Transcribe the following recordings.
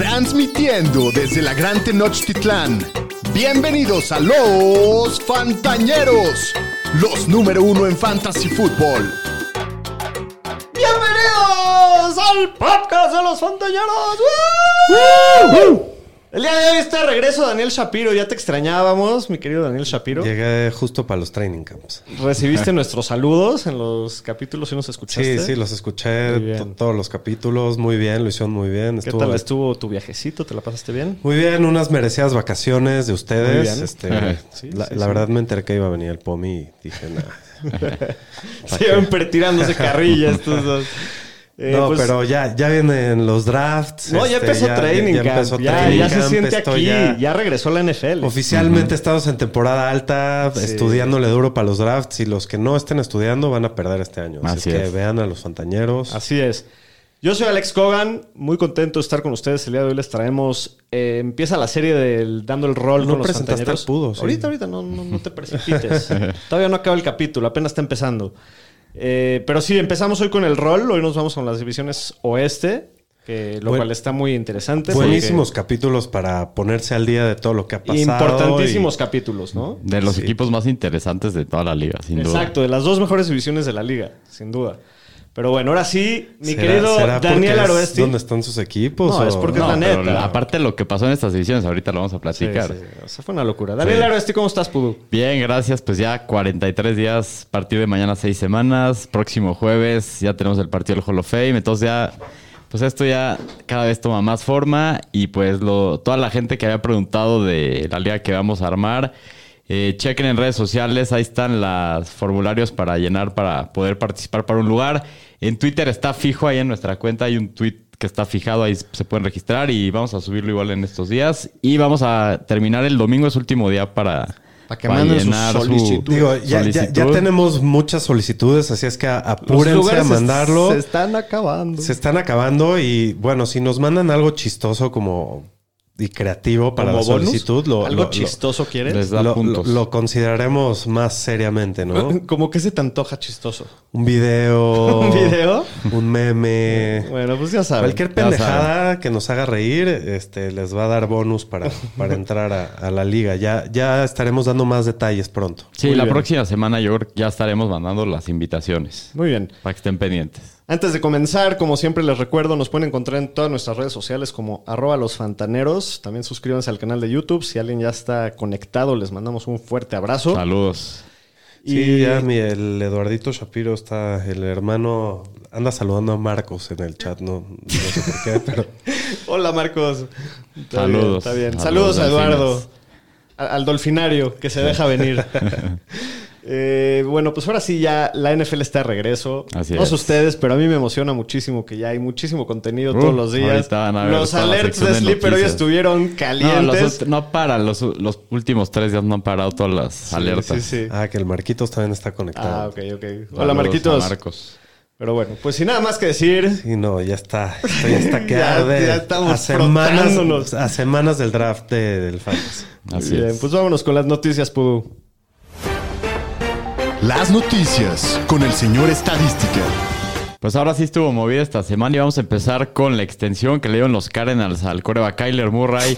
Transmitiendo desde la Gran Tenochtitlán. Bienvenidos a los Fantañeros, los número uno en Fantasy Football. ¡Bienvenidos al podcast de los Fantañeros! El día de hoy está de regreso Daniel Shapiro. Ya te extrañábamos, mi querido Daniel Shapiro. Llegué justo para los training camps. Recibiste nuestros saludos en los capítulos y nos escuchaste. Sí, sí, los escuché todos los capítulos. Muy bien, lo hicieron muy bien. ¿Qué Estuvo, tal estuvo tu viajecito? ¿Te la pasaste bien? Muy bien, unas merecidas vacaciones de Muy ustedes. bien. Este, Sí, la sí, la sí. verdad me enteré que iba a venir el POMI y dije, nada. Siempre tirándose carrilla estos dos. Eh, no, pues, pero ya, ya vienen los drafts. No, ya este, empezó training ya empezó ya, training ya se siente aquí. Ya, regresó la NFL. Oficialmente estamos en temporada alta, Sí. estudiándole duro para los drafts y los que no estén estudiando van a perder este año. Así, Así es que vean a los fantañeros. Así es. Yo soy Alex Cogan, muy contento de estar con ustedes. El día de hoy les traemos. eh, empieza la serie del Dando el Rol No con los Fantañeros. Pudo, sí. Ahorita, ahorita, no, no, no te precipites. Todavía no acaba el capítulo, apenas está empezando. Eh, pero sí, empezamos hoy con el rol. Hoy nos vamos con las divisiones oeste, que, lo cual está muy interesante. Buenísimos capítulos para ponerse al día de todo lo que ha pasado. Importantísimos y- capítulos, ¿no? De los Sí. equipos más interesantes de toda la liga, sin duda. Exacto, de las dos mejores divisiones de la liga, sin duda. Pero bueno, ahora sí, mi ¿Será- querido será Daniel es Aroesti. ¿Dónde están sus equipos? No, es porque- No, Es la pero neta. aparte de lo que pasó en estas divisiones, ahorita lo vamos a platicar. sí, o sea, fue una locura. Daniel Sí. Aroesti, ¿cómo estás, Pudu? Bien, gracias. Pues ya 43 días, partido de mañana seis semanas. Próximo jueves ya tenemos el partido del Hall of Fame. Entonces ya, pues esto ya cada vez toma más forma. Y pues lo, toda la gente que había preguntado de la liga que vamos a armar, eh, chequen en redes sociales. Ahí están los formularios para llenar para poder participar para un lugar. En Twitter está fijo ahí en nuestra cuenta. Hay un tweet que está fijado, ahí se pueden registrar y vamos a subirlo igual en estos días. Y vamos a terminar el domingo, es último día para, Para que manden sus solicitudes. Digo, ya, ya- ya solicitud. tenemos muchas solicitudes, así es que apúrense a mandarlo. Se, están acabando. Se están acabando y bueno, si nos mandan algo chistoso como y creativo para ¿Como la bonus? solicitud, lo, ¿Algo lo- lo- chistoso quieres? Les da lo- puntos. lo- lo consideraremos más seriamente, ¿no? ¿Cómo que se te antoja chistoso? Un video. ¿Un video? Un meme. Bueno, pues ya saben. Cualquier pendejada que nos haga reír, este, les va a dar bonus para, para entrar a, a la liga. Ya, ya estaremos dando más detalles pronto. Sí, Muy la bien. próxima semana yo ya estaremos mandando las invitaciones Muy bien. para que estén pendientes. Antes de comenzar, como siempre les recuerdo, nos pueden encontrar en todas nuestras redes sociales como arroba los fantaneros. También suscríbanse al canal de YouTube. Si alguien ya está conectado, les mandamos un fuerte abrazo. Saludos. Sí, ya mi, el Eduardito Shapiro está, el hermano, anda saludando a Marcos en el chat, no, no sé por qué, pero Hola, Marcos. Está Saludos. bien, está bien. A Saludos a Eduardo. delfines. A- Al dolfinario que se deja venir. Eh, bueno, pues ahora sí ya la NFL está de regreso. Así no sé es. ustedes, pero a mí me emociona muchísimo que ya hay muchísimo contenido Uh, todos los días. Los alerts de Sleeper hoy estuvieron No, calientes. los ult- no para, los, los últimos tres días no han parado todas las Sí, alertas. sí, sí. ah, que el Marquitos también está conectado. Ah, ok, ok. Hola, Saludos Marquitos. Marcos. Pero bueno, pues sin nada más que decir, Sí, no, ya está, esto ya está que Ya- arde. ya estamos a semanas, a semanas del draft de- del Fantasy. Así bien, es. pues vámonos con las noticias, Pudu. Las noticias con el señor Estadística. Pues ahora sí estuvo movida esta semana y vamos a empezar con la extensión que le dieron los Cardinals al coreback Kyler Murray.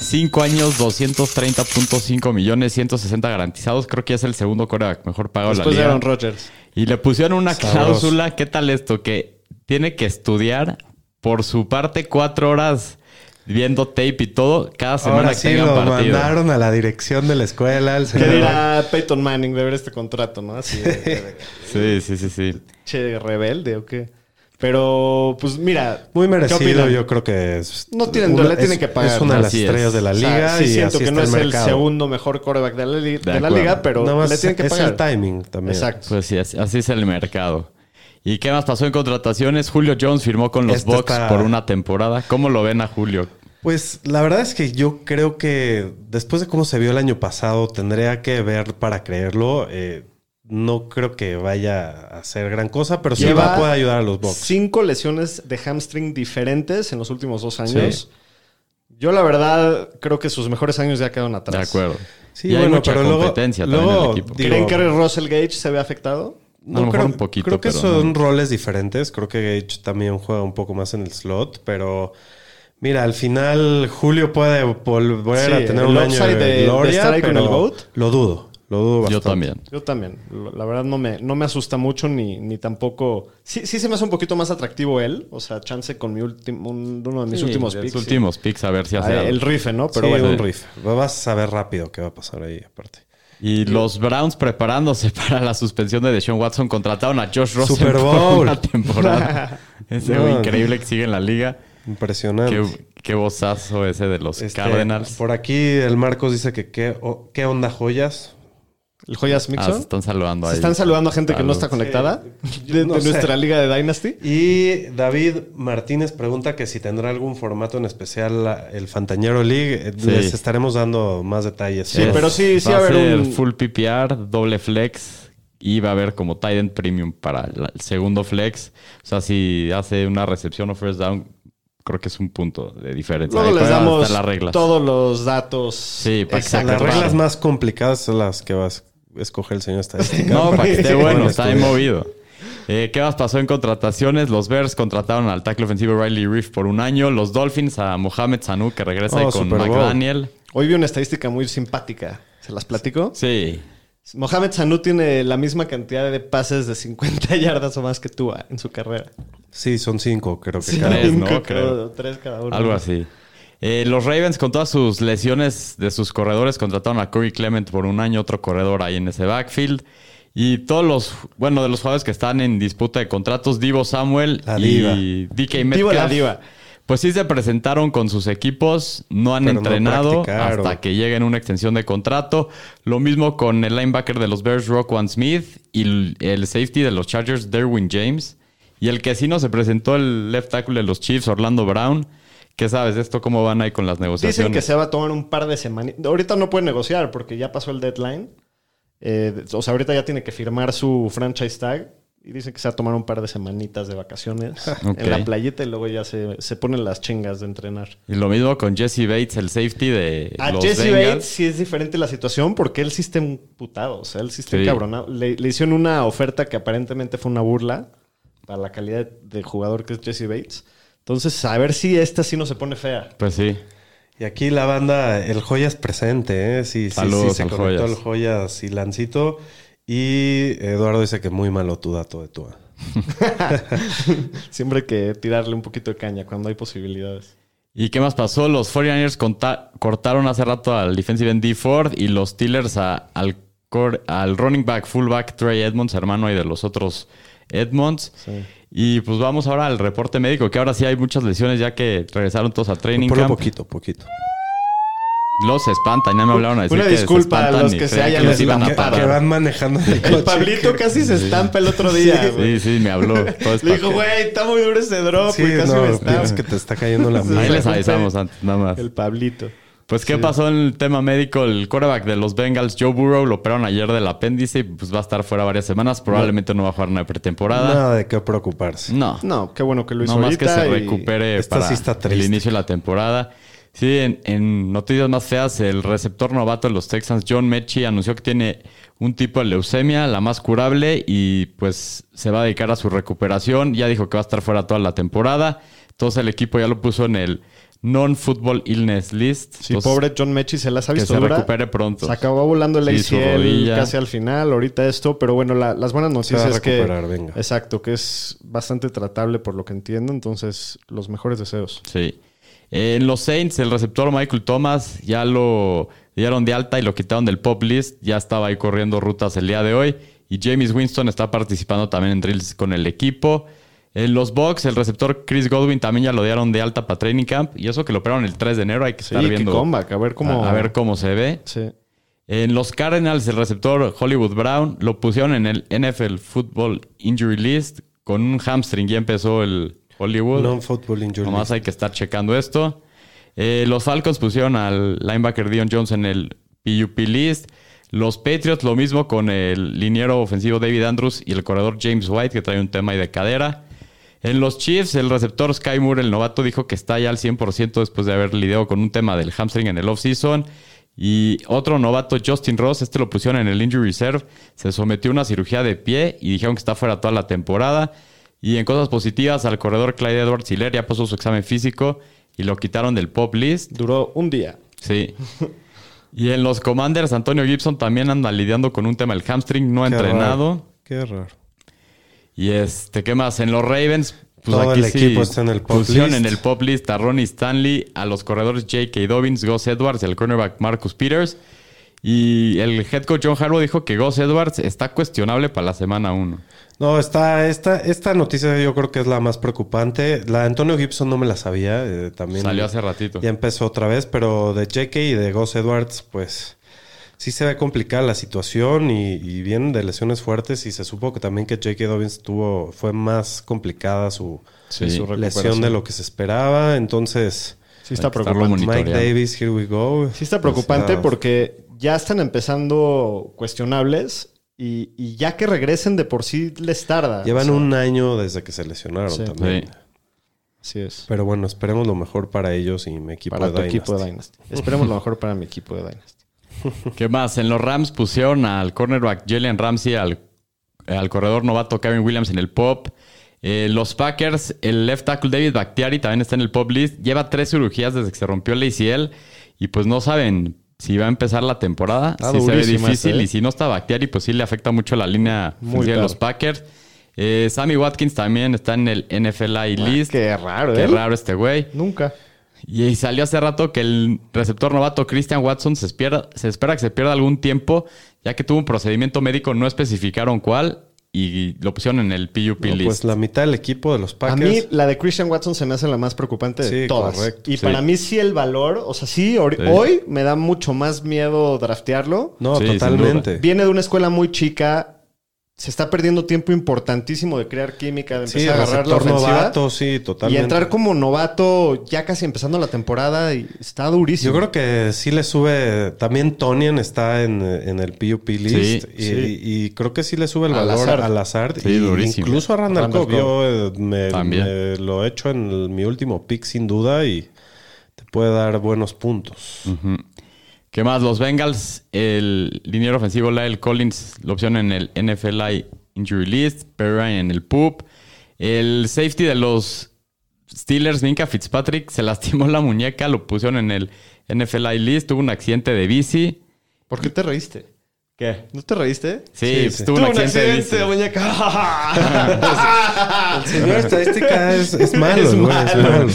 5 años, 230.5 millones, 160 garantizados. Creo que es el segundo coreback mejor pagado de la Después de liga. Aaron Rodgers. Y le pusieron una Sabroso. cláusula. ¿Qué tal esto? Que tiene que estudiar por su parte cuatro horas viendo tape y todo cada semana Ahora que sí tengan lo partido. mandaron a la dirección de la escuela. El ¿Qué señor- dirá Peyton Manning de ver este contrato, no? Así de, de- Sí, sí, sí, sí. che, rebelde o qué. Pero, pues mira. Muy ¿qué merecido, yo creo que es. No tienen- una- le tienen es- que pagar. Es una de las Así es. estrellas de la O sea, liga sí y siento así que está no el es el segundo mejor quarterback de la, li- de la acuerdo. liga, pero le tienen que es el timing también. Exacto. Pues sí, así, así es el mercado. ¿Y qué más pasó en contrataciones? Julio Jones firmó con los Bucks por una temporada. ¿Cómo lo ven a Julio? Pues la verdad es que yo creo que después de cómo se vio el año pasado, tendría que ver para creerlo. Eh, no creo que vaya a hacer gran cosa, pero sí va, puede ayudar a los Bucks. Cinco lesiones de hamstring diferentes en los últimos dos años. Yo, la verdad, creo que sus mejores años ya quedaron De atrás. acuerdo. Sí, y hay bueno, mucha pero luego- competencia también luego, en el equipo. digo- ¿Creen que Russell Gage se ve afectado? A lo mejor creo, un poquito, Creo que pero son no. roles diferentes. Creo que Gage también juega un poco más en el slot, pero Mira, al final Julio puede volver Sí, a tener un año de, estar ahí con el GOAT. Lo dudo, lo dudo Yo bastante. también. Yo también. La verdad no me, no me asusta mucho ni, ni tampoco... Sí, sí se me hace un poquito más atractivo él. O sea, chance con mi último, un- uno de mis Sí, últimos de picks. sí. últimos picks, a ver si hace Ah, algo. el rife, ¿no? Pero Sí, bueno. un riff. Vas a saber rápido qué va a pasar ahí, aparte. Y los Browns preparándose para la suspensión de Deshaun Watson contrataron a Josh Rosen Super por Bowl. una temporada. ese No. increíble que sigue en la liga. Impresionante. Qué, qué bozazo ese de los Este, Cardinals. Por aquí el Marcos dice que qué, o- qué onda joyas. ¿El Joyas Ah, Mixon? se están saludando Se ahí. están saludando a gente que no está conectada Sí, de, no de nuestra liga de Dynasty. Y David Martínez pregunta que si tendrá algún formato en especial el Fantañero League. Eh, Sí. Les estaremos dando más detalles. Sí, pero sí, sí va va a haber ser un- full PPR, doble flex y va a haber como tight end premium para la- el segundo flex. O sea, si hace una recepción o first down, creo que es un punto de diferencia. Luego les damos las reglas. todos los datos. Sí, para sea Las reglas más complicadas son las que vas a escoger el señor estadística. No, para que esté bueno, está bien movido. Eh, ¿Qué más pasó en contrataciones? Los Bears contrataron al tackle ofensivo Riley Reef por un año. Los Dolphins a Mohamed Sanu, que regresa Oh, ahí con. McDaniel. Hoy vi una estadística muy simpática. ¿Se las platico? Sí. Mohamed Sanu tiene la misma cantidad de pases de 50 yardas o más que tú en su carrera. Sí, son cinco, creo que Sí. cada Tres, uno. ¿no? Creo. Tres cada uno. Algo así. Eh, los Ravens, con todas sus lesiones de sus corredores, contrataron a Corey Clement por un año, otro corredor ahí en ese backfield. Y todos los, bueno, de los jugadores que están en disputa de contratos, Divo Samuel y DK Metcalf. Divo la diva. Pues sí se presentaron con sus equipos, no han Pero entrenado hasta que lleguen una extensión de contrato. Lo mismo con el linebacker de los Bears, Rockwan Smith, y el, el safety de los Chargers, Derwin James. Y el que sí no se presentó, el left tackle de los Chiefs, Orlando Brown. ¿Qué sabes de esto? ¿Cómo van ahí con las negociaciones? Dicen que se va a tomar un par de semanas. Ahorita no puede negociar porque ya pasó el deadline. Eh, o sea, ahorita ya tiene que firmar su franchise tag. Y dicen que se va a tomar un par de semanitas de vacaciones en la playita y luego ya se, se ponen las chingas de entrenar. Y lo mismo con Jesse Bates, el safety de A los Jesse Bengals. Bates sí es diferente la situación porque él sí está emputado. O sea, él sí está Sí. encabronado. Le, le hicieron una oferta que aparentemente fue una burla para la calidad de jugador que es Jesse Bates. Entonces, a ver si esta sí no se pone fea. Pues sí. Y aquí la banda, el Joyas presente, ¿eh? Sí, sí, Saludos sí, se al conectó Joyas. el Joyas y Lancito. Y Eduardo dice que muy malo tu dato de Tua. Siempre hay que tirarle un poquito de caña cuando hay posibilidades. ¿Y qué más pasó? Los 49ers conta- cortaron hace rato al defensive end D. Ford y los Steelers a- al, core- al running back, fullback Trey Edmonds, hermano y de los otros Edmonds. Y pues vamos ahora al reporte médico, que ahora sí hay muchas lesiones ya que regresaron todos a training Ponlo camp. poquito, poquito. Los espantan, ya me hablaron a decir Una que se disculpa a los y que se hayan que los iban a Que, parar. que van manejando el coche. El Pablito casi se estampa el otro día. güey. Sí, sí, me habló. Todo Le dijo, güey, está muy duro ese drop. Sí, güey, casi no, me es estampa. que te está cayendo la Sí. Ahí les avisamos antes, nada más. El Pablito. Pues, ¿qué pasó en el tema médico? El quarterback de los Bengals, Joe Burrow, lo operaron ayer del apéndice y pues va a estar fuera varias semanas. Probablemente no, va a jugar una pretemporada. Nada de qué preocuparse. No. No, qué bueno que lo hizo No más que se recupere para sí el inicio de la temporada. Sí, en, en noticias más feas, el receptor novato de los Texans, John Mechie, anunció que tiene un tipo de leucemia, la más curable, y pues se va a dedicar a su recuperación. Ya dijo que va a estar fuera toda la temporada. Entonces el equipo ya lo puso en el Non-Football Illness List. Sí, Entonces, pobre John Mechi se las ha que visto se dura. recupere pronto. Se acabó volando el Sí, ACL casi al final, ahorita esto, pero bueno, la- las buenas Se va noticias a es que recuperar, venga. exacto, que es bastante tratable por lo que entiendo, entonces los mejores deseos. Sí. En los Saints, el receptor Michael Thomas ya lo dieron de alta y lo quitaron del pop list. Ya estaba ahí corriendo rutas el día de hoy. Y James Winston está participando también en drills con el equipo. En los Bucks, el receptor Chris Godwin también ya lo dieron de alta para training camp. Y eso que lo operaron el 3 de enero. Hay que estar viendo. comeback, a ver cómo a, a ver cómo se ve. Sí. En los Cardinals, el receptor Hollywood Brown lo pusieron en el NFL Football Injury List con un hamstring. Ya empezó el Hollywood. Non-football injury. Nomás hay que estar checando esto. Eh, los Falcons pusieron al linebacker Dion Jones en el PUP list. Los Patriots lo mismo con el liniero ofensivo David Andrews y el corredor James White que trae un tema ahí de cadera. En los Chiefs, el receptor Sky Moore, el novato, dijo que está ya al 100% después de haber lidiado con un tema del hamstring en el offseason. Y otro novato, Justin Ross, este lo pusieron en el Injury Reserve. Se sometió a una cirugía de pie y dijeron que está fuera toda la temporada. Y en cosas positivas, al corredor Clyde Edwards Hiller ya pasó su examen físico y lo quitaron del pop list. Duró un día. Sí. Y en los Commanders, Antonio Gibson también anda lidiando con un tema, el hamstring no ha Qué entrenado. raro. Qué raro. Y este, ¿qué más? En los Ravens, pues Todo aquí el sí equipo está en el pop pusieron list. en el pop list a Ronnie Stanley, a los corredores J.K. Dobbins, Gus Edwards al cornerback Marcus Peters. Y el head coach John Harbaugh dijo que Gus Edwards está cuestionable para la semana 1. No, está, esta, esta noticia yo creo que es la más preocupante. La de Antonio Gibson no me la sabía. eh, también Salió hace ratito. Ya empezó otra vez, pero de JK y de Gus Edwards, pues sí se ve complicada la situación y, y vienen de lesiones fuertes y se supo que también que J.K. Dobbins tuvo, fue más complicada su, Sí, su lesión de lo que se esperaba. Entonces, Sí está preocupante. Mike. Davis, here we go. Sí está preocupante porque ya están empezando cuestionables y, y ya que regresen de por sí les tarda. Llevan O sea, un año desde que se lesionaron Sí. también. Sí. Así es. Pero bueno, esperemos lo mejor para ellos y mi equipo Para de tu equipo de Dynasty. Dynasty. Esperemos lo mejor para mi equipo de Dynasty. ¿Qué más? En los Rams pusieron al cornerback Jalen Ramsey, al, al corredor novato Kevin Williams en el pop. Eh, los Packers, el left tackle David Bakhtiari también está en el pop list. Lleva tres cirugías desde que se rompió el ACL y pues no saben si va a empezar la temporada. Sí se ve difícil ¿eh? y si no está Bakhtiari pues sí le afecta mucho la línea Muy de los Packers. Eh, Sammy Watkins también está en el NFLI list. Qué raro, Qué ¿eh? raro este güey. Nunca. Y, salió hace rato que el receptor novato Christian Watson se espera, se espera que se pierda algún tiempo, ya que tuvo un procedimiento médico, no especificaron cuál, y lo pusieron en el PUP No, list. pues la mitad del equipo de los A Packers. mí la de Christian Watson se me hace la más preocupante de Sí, todas. correcto. Y Sí. para mí sí el valor, o sea, sí, hoy me da mucho más miedo draftearlo. no, totalmente. Viene de una escuela muy chica, se está perdiendo tiempo importantísimo de crear química, de Sí, empezar a agarrar la ofensiva. novato, sí, y entrar como novato ya casi empezando la temporada y está durísimo. Yo creo que sí le sube. También Tonian está en, en el PUP list. y, sí. y creo que sí le sube el Al valor azar. al azar. Sí, y durísimo. Incluso a Randall, Randall Cobb. Yo eh, me, lo he hecho en el- mi último pick sin duda y te puede dar buenos puntos. ¿Qué más? Los Bengals, el liniero ofensivo Lyle Collins, la opción en el NFLI Injury List, Perry en el PUP. El safety de los Steelers, Minka Fitzpatrick, se lastimó la muñeca, lo pusieron en el NFLI List, tuvo un accidente de bici. ¿Por qué te reíste? ¿Qué? ¿No te reíste? Sí, Sí, pues, sí. tuvo un accidente, muñeca. El señor estadística es, es malo. Es güey, es malo. malo.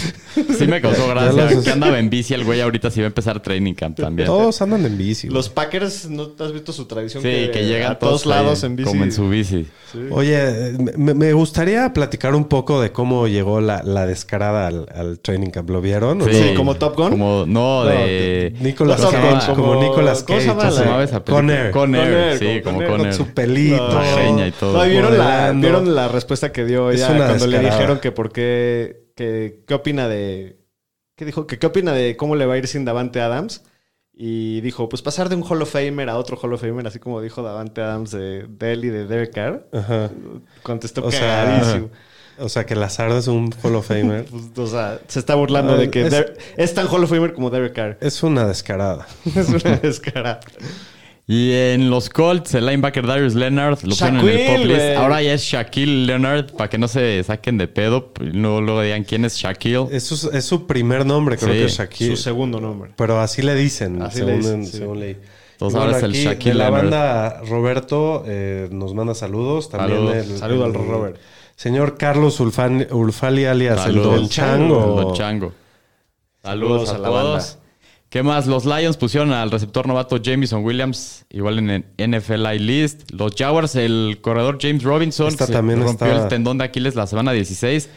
Sí me causó gracia. los- Que andaba en bici el güey ahorita sí va a empezar training camp también. Todos andan en bici. güey. Los Packers, ¿no has visto su tradición? Sí, que llegan a todos lados en bici. Como en su bici. Oye, me, me gustaría platicar un poco de cómo llegó la, la descarada al, al training camp. ¿Lo vieron? Sí, no? como Top Gun. Como, no, No, de... Nicolas Cage, como, como- Nicolas ¿cómo se Cage. llama ¿Cómo esa película? Con Sí, como con su pelito. Greña y todo. No, ¿y ¿vieron, la. ¿Vieron la respuesta que dio ella cuando le descarada. dijeron que por qué, que, qué opina de... ¿Qué dijo? Que qué opina de cómo le va a ir sin Davante Adams. Y dijo, pues pasar de un Hall of Famer a otro Hall of Famer, así como dijo Davante Adams de, de él y de Derek Carr. Ajá. Contestó O sea, cagadísimo. O sea, que Lazard es un Hall of Famer. Pues, o sea, se está burlando Ah, de que es- Der- es tan Hall of Famer como Derek Carr. es una descarada. es una descarada. Y en los Colts, el linebacker Darius Leonard lo ponen en el pop list. Ahora ya es Shaquille Leonard, para que no se saquen de pedo. No luego digan quién es Shaquille. Es su, es su primer nombre, creo Sí, que es Shaquille. Su segundo nombre. Pero así le dicen, Así le según, dicen, en- sí. según leí. Entonces ahora es el aquí, Shaquille De la Leonard. banda, Roberto eh, nos manda saludos. También Saludos. el, Saludo al Robert. Señor Carlos Ulfali alias Saludos. el Don Chango. Don Chango. Saludos, Saludos a, a la todos. banda. ¿Qué más? Los Lions pusieron al receptor novato Jameson Williams, igual en el NFLI list. Los Jaguars, el corredor James Robinson, se también rompió está- el tendón de Aquiles la semana 16.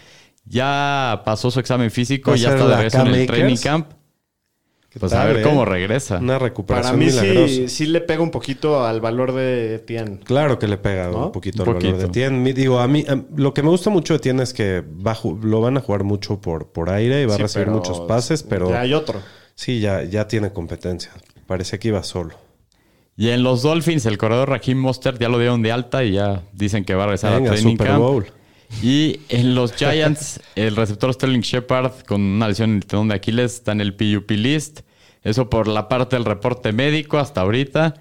Ya pasó su examen físico, ¿Va a ya está de regreso en el training camp. ¿Qué Pues a ver eh? cómo regresa. Una Para recuperación mí milagrosa. sí, sí le pega un poquito al valor de Etienne. Claro que le pega ¿No? un poquito Un al valor de Tien. Digo, a mí, a- lo que me gusta mucho de Tien es que va lo van a jugar mucho por, por aire y va Sí, a recibir pero muchos pases, pero Ya hay otro. Sí, ya, ya tiene competencia. Parece que iba solo. Y en los Dolphins, el corredor Raheem Mostert ya lo dieron de alta y ya dicen que va a regresar Venga, a training Super camp. Y en los Giants, el receptor Sterling Shepard con una lesión en el tendón de Aquiles está en el PUP list. Eso por la parte del reporte médico hasta ahorita.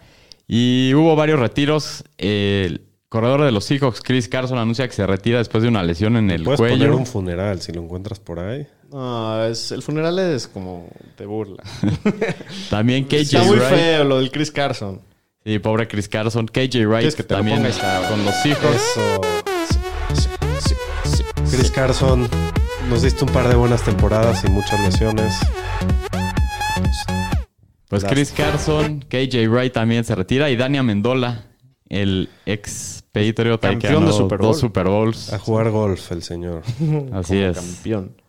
Y hubo varios retiros. El corredor de los Seahawks, Chris Carson, anuncia que se retira después de una lesión en el Puedes poner cuello. un funeral si lo encuentras por ahí. No, es, el funeral es como de burla. También KJ Está muy Wright. feo lo del Chris Carson. Sí, pobre Chris Carson. KJ Wright ¿Quieres que te lo también ponga? Está, con los hijos. Eso. Chris Carson, nos diste un par de buenas temporadas y muchas lesiones. Pues Chris Carson, KJ Wright también se retira y Dani Amendola, el ex Patriot que Campeón de ganó Super Bowl. dos Super Bowls. A jugar golf, el señor. Así como es. Campeón.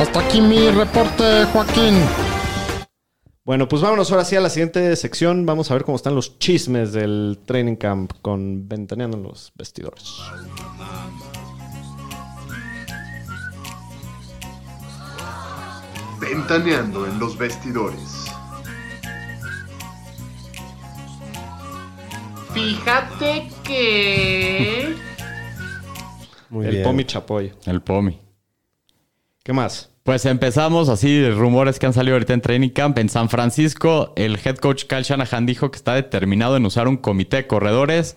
Hasta aquí mi reporte, Joaquín. Bueno, pues vámonos ahora sí a la siguiente sección. Vamos a ver cómo están los chismes del training camp con Ventaneando en los vestidores. Ventaneando en los vestidores. Fíjate que... Muy el bien. Pomi Chapoy. El POMI. ¿Qué más? Pues empezamos así, de rumores que han salido ahorita en Training Camp. En San Francisco, el head coach Kyle Shanahan dijo que está determinado en usar un comité de corredores.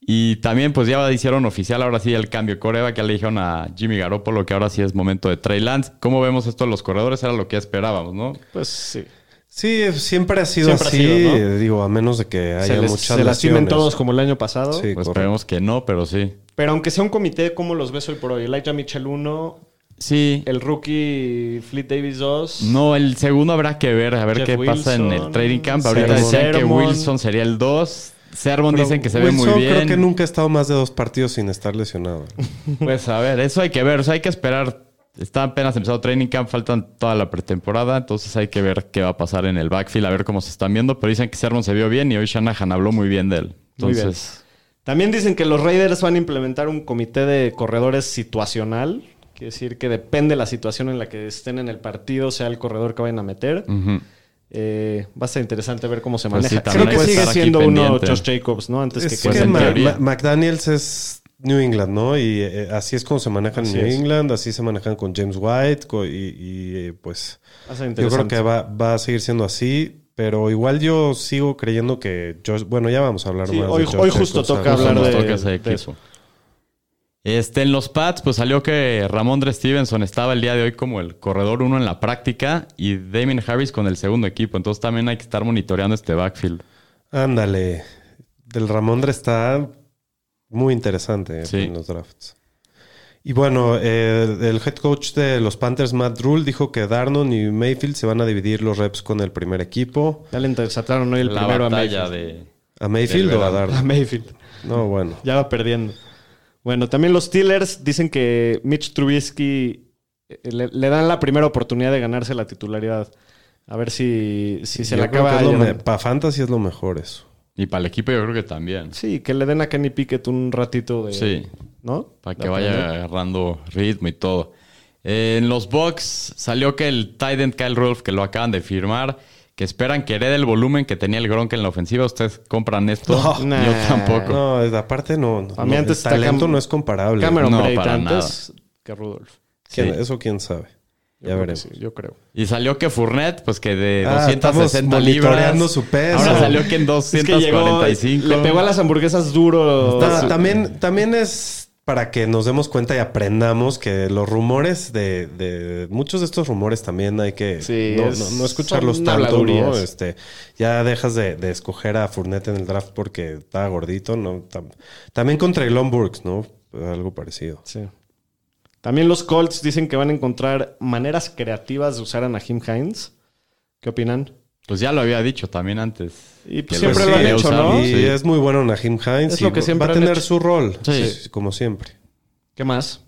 Y también, pues ya hicieron oficial ahora sí el cambio de coreba, que ya le dijeron a Jimmy Garoppolo que ahora sí es momento de Trey Lance. ¿Cómo vemos esto de los corredores? Era lo que esperábamos, ¿no? Pues sí. Sí, siempre ha sido Siempre ha así. sido, ¿no? eh, Digo, a menos de que haya Se, les, muchas se lastimen todos como el año pasado. Sí, Pues esperemos que no, pero sí. Pero aunque sea un comité, ¿cómo los ves hoy por hoy? Elijah Mitchell 1, Sí. el rookie Fleet Davis 2. No, el segundo habrá que ver, a ver Jeff qué pasa en el Trading Camp. Ahorita decían que. Wilson sería el 2. Sermon Pero dicen que se ve muy bien. creo que nunca ha estado más de dos partidos sin estar lesionado. Pues a ver, eso hay que ver, o sea, hay que esperar. Está apenas empezado Training Camp, faltan toda la pretemporada, entonces hay que ver qué va a pasar en el backfield, a ver cómo se están viendo. Pero dicen que Sermon se vio bien y hoy Shanahan habló muy bien de él. Entonces, También dicen que los Raiders van a implementar un comité de corredores situacional. Quiere decir que depende de la situación en la que estén en el partido, sea el corredor que vayan a meter. Eh, va a ser interesante ver cómo se Pues maneja. sí, también Creo que sigue siendo uno. Josh Jacobs, ¿no? Antes Es que que, pues, que Ma-. Ma- McDaniels es New England, ¿no? Y eh, así es como se manejan en New es. England, así se manejan con James White co- y, y, eh, pues va a ser yo creo que va, va a seguir siendo así. Pero igual yo sigo creyendo que Josh... Bueno, ya vamos a hablar Sí, más hoy- de Josh hoy justo Jacobs, toca hablar de- eso. Este, en los Pats, pues salió que Ramondre Stevenson estaba el día de hoy como el corredor uno en la práctica y Damien Harris con el segundo equipo. Entonces también hay que estar monitoreando este backfield. Ándale. Del Ramondre está muy interesante Sí. en los drafts. Y bueno, eh, el head coach de los Panthers, Matt Rule, dijo que Darnon y Mayfield se van a dividir los reps con el primer equipo. Ya le interceptaron hoy el la primero a Mayfield. de... ¿A Mayfield o a verano. A Darnold? Mayfield. No, bueno. Ya va perdiendo. Bueno, también los Steelers dicen que Mitch Trubisky eh, le, le dan la primera oportunidad de ganarse la titularidad. A ver si, si se Yo le creo acaba. que es lo Para Fantasy es lo mejor eso. Y para el equipo yo creo que también. Sí, que le den a Kenny Pickett un ratito de. Sí. ¿No? Para que vaya aprender. agarrando ritmo y todo. Eh, en los Bucks salió que el tight end Kyle Rolf, que lo acaban de firmar, que esperan que herede el volumen que tenía el Gronk en la ofensiva. ¿Ustedes compran esto? No. Yo Nah. tampoco. No, aparte no. no A mí no, antes el talento no es comparable. Cameron No, para antes que Rudolph. ¿Quién- Sí. Eso quién sabe. Yo Ya veremos. sí, yo creo. Y salió que Fournette, pues que de Ah, 260 estamos libras. su peso. Ahora salió que en Es que llegó, 245. le pegó a las hamburguesas duro. También, también es para que nos demos cuenta y aprendamos que los rumores de, de- muchos de estos rumores también hay que Sí, no, es- no- no escucharlos tanto, ¿no? Este, ya dejas de, de escoger a Fournette en el draft porque estaba gordito, ¿no? Tam- también contra Elon Burks, ¿no? Algo parecido. Sí. También los Colts dicen que van a encontrar maneras creativas de usar a Nahim Hines. ¿Qué opinan? Pues ya lo había dicho también antes. Y pues siempre lo lo han sí, hecho. ¿no? Y Sí. es muy bueno Nahim Hines Es lo que siempre va a tener hecho. su rol, Sí. sí, como siempre. ¿Qué más?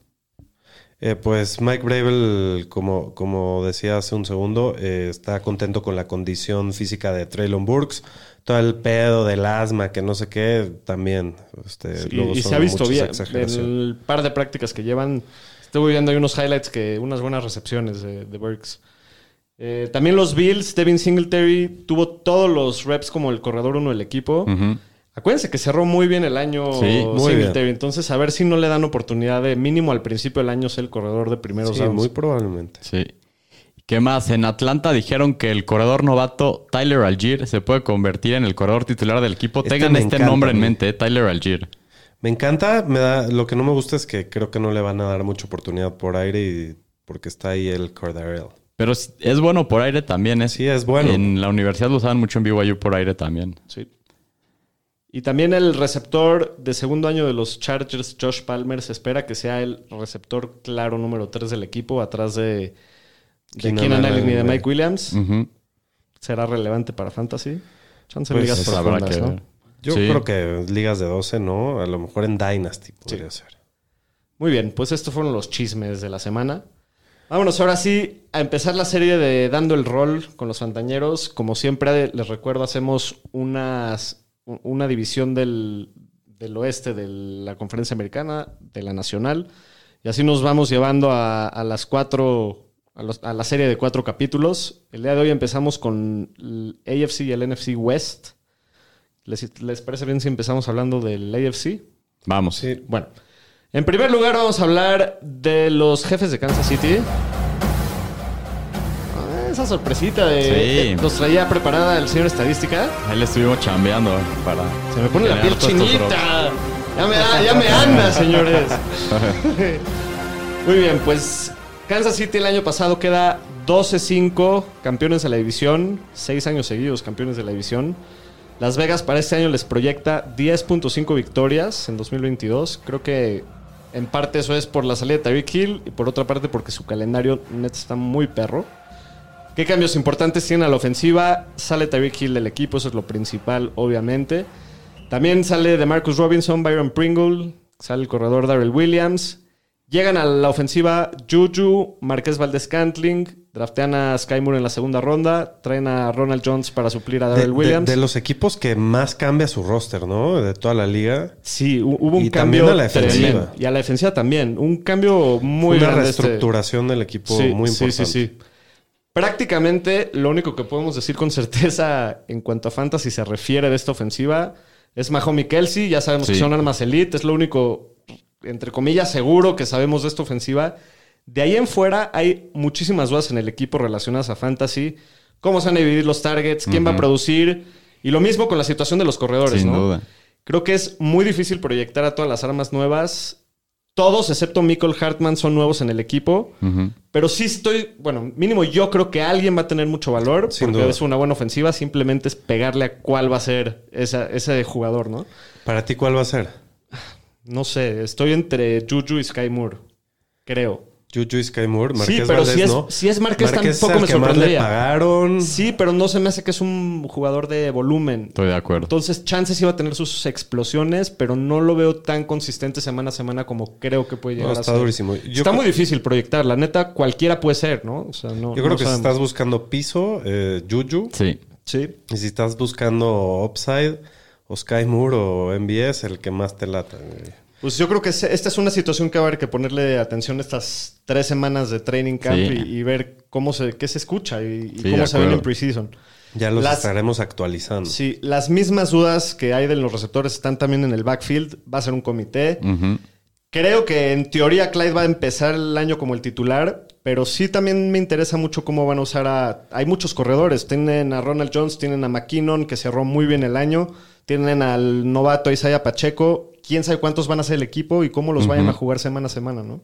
Eh, pues Mike Bravel, como, como decía hace un segundo, eh, está contento con la condición física de Traylon Burks. Todo el pedo del asma, que no sé qué, también. Este, Sí, luego y se ha visto bien. El par de prácticas que llevan, estuve viendo ahí unos highlights que unas buenas recepciones de, de Burks. Eh, también los Bills, Devin Singletary tuvo todos los reps como el corredor uno del equipo. Ujú. Acuérdense que cerró muy bien el año Sí, Singletary. bien. Entonces, a ver si no le dan oportunidad de mínimo al principio del año ser el corredor de primeros Sí, downs. muy probablemente. Sí. ¿Qué más? En Atlanta dijeron que el corredor novato Tyler Algier se puede convertir en el corredor titular del equipo. Este Tengan este encanta, nombre en mente, eh, Tyler Algier. Me encanta, me da, lo que no me gusta es que creo que no le van a dar mucha oportunidad por aire y porque está ahí el Cordarel. Pero es es bueno por aire también. Es, Sí, es bueno. En la universidad lo usaban mucho en BYU por aire también. Sí. Y también el receptor de segundo año de los Chargers, Josh Palmer, se espera que sea el receptor claro número 3 del equipo, atrás de, de Keenan Allen y de Mike Williams. ¿Será relevante para Fantasy? Chance Pues, ligas profundas, que ¿no? Yo Sí. creo que ligas de 12, ¿no? A lo mejor en Dynasty podría ser. Muy bien, pues estos fueron los chismes de la semana. Vámonos ahora sí a empezar la serie de Dando el Rol con los Fantañeros. Como siempre, les recuerdo, hacemos unas, una división del, del oeste de la conferencia americana, de la nacional. Y así nos vamos llevando a, a las cuatro, a, los- a la serie de cuatro capítulos. El día de hoy empezamos con el AFC y el NFC West. ¿Les, les parece bien si empezamos hablando del AFC? Vamos. Sí. Bueno, en primer lugar vamos a hablar de los jefes de Kansas City. Ah, esa sorpresita de, Sí. nos traía preparada el señor estadística. Ahí le estuvimos chambeando para. Se me pone la piel chinita. Ya me, da- ya me anda, señores. Muy bien, pues Kansas City el año pasado queda 12-5 campeones de la división, seis años seguidos campeones de la división. Las Vegas para este año les proyecta 10.5 victorias en 2022. Creo que en parte eso es por la salida de Tyreek Hill y por otra parte porque su calendario net está muy perro. ¿Qué cambios importantes tiene a la ofensiva? Sale Tyreek Hill del equipo, eso es lo principal, obviamente. También sale de Marcus Robinson, Byron Pringle, sale el corredor Darrell Williams. Llegan a la ofensiva Juju, Marqués Valdez Cantling, draftean a Sky Moore en la segunda ronda, traen a Ronald Jones para suplir a Darrell de- Williams. de los equipos que más cambia su roster, ¿no? De toda la liga. Sí, hu- hubo un Y también cambio a la defensiva. tremendo. Y a la defensiva también. Un cambio muy Una grande. este- reestructuración del equipo muy importante. Sí, sí, sí. Prácticamente lo único que podemos decir con certeza en cuanto a fantasy se refiere de esta ofensiva es Mahomes y Kelsey. Ya sabemos que son armas elite. Es lo único, entre comillas, seguro que sabemos de esta ofensiva. De ahí en fuera hay muchísimas dudas en el equipo relacionadas a fantasy. Cómo se van a dividir los targets, quién va a producir. Y lo mismo con la situación de los corredores, Sin ¿no? duda. Creo que es muy difícil proyectar a todas las armas nuevas. Todos, excepto Michael Hartman, son nuevos en el equipo. Pero sí estoy, bueno, mínimo yo creo que alguien va a tener mucho valor. Sin porque duda. es una buena ofensiva. Simplemente es pegarle a cuál va a ser esa- ese jugador, ¿no? ¿Para ti cuál va a ser? No sé, estoy entre Juju y Sky Moore. Creo. Juju y Sky Moore, Marqués sí, pero Valdés, si es, ¿no? si es es tampoco me que más le sorprendería. pagaron. Sí, pero no se me hace que es un jugador de volumen. Estoy de acuerdo. Entonces, chances iba a tener sus explosiones, pero no lo veo tan consistente semana a semana como creo que puede No, llegar a está ser. durísimo. Yo está muy difícil proyectar. La neta, cualquiera puede ser, ¿no? O sea, no, Yo creo no que si estás buscando piso, eh, Juju. Sí. Sí. Y si estás buscando upside, o Sky Moore o MBS, el que más te lata. güey. Pues yo creo que esta es una situación que va a haber que ponerle atención estas tres semanas de training camp Sí. y, y ver cómo se, qué se escucha y, y Sí, cómo se ven en preseason. Ya los Las- estaremos actualizando. Sí, las mismas dudas que hay de los receptores están también en el backfield. Va a ser un comité. Creo que en teoría Clyde va a empezar el año como el titular, pero sí también me interesa mucho cómo van a usar a... Hay muchos corredores. Tienen a Ronald Jones, tienen a McKinnon, que cerró muy bien el año. Tienen al novato Isaiah Pacheco. Quién sabe cuántos van a ser el equipo y cómo los vayan a jugar semana a semana, ¿no?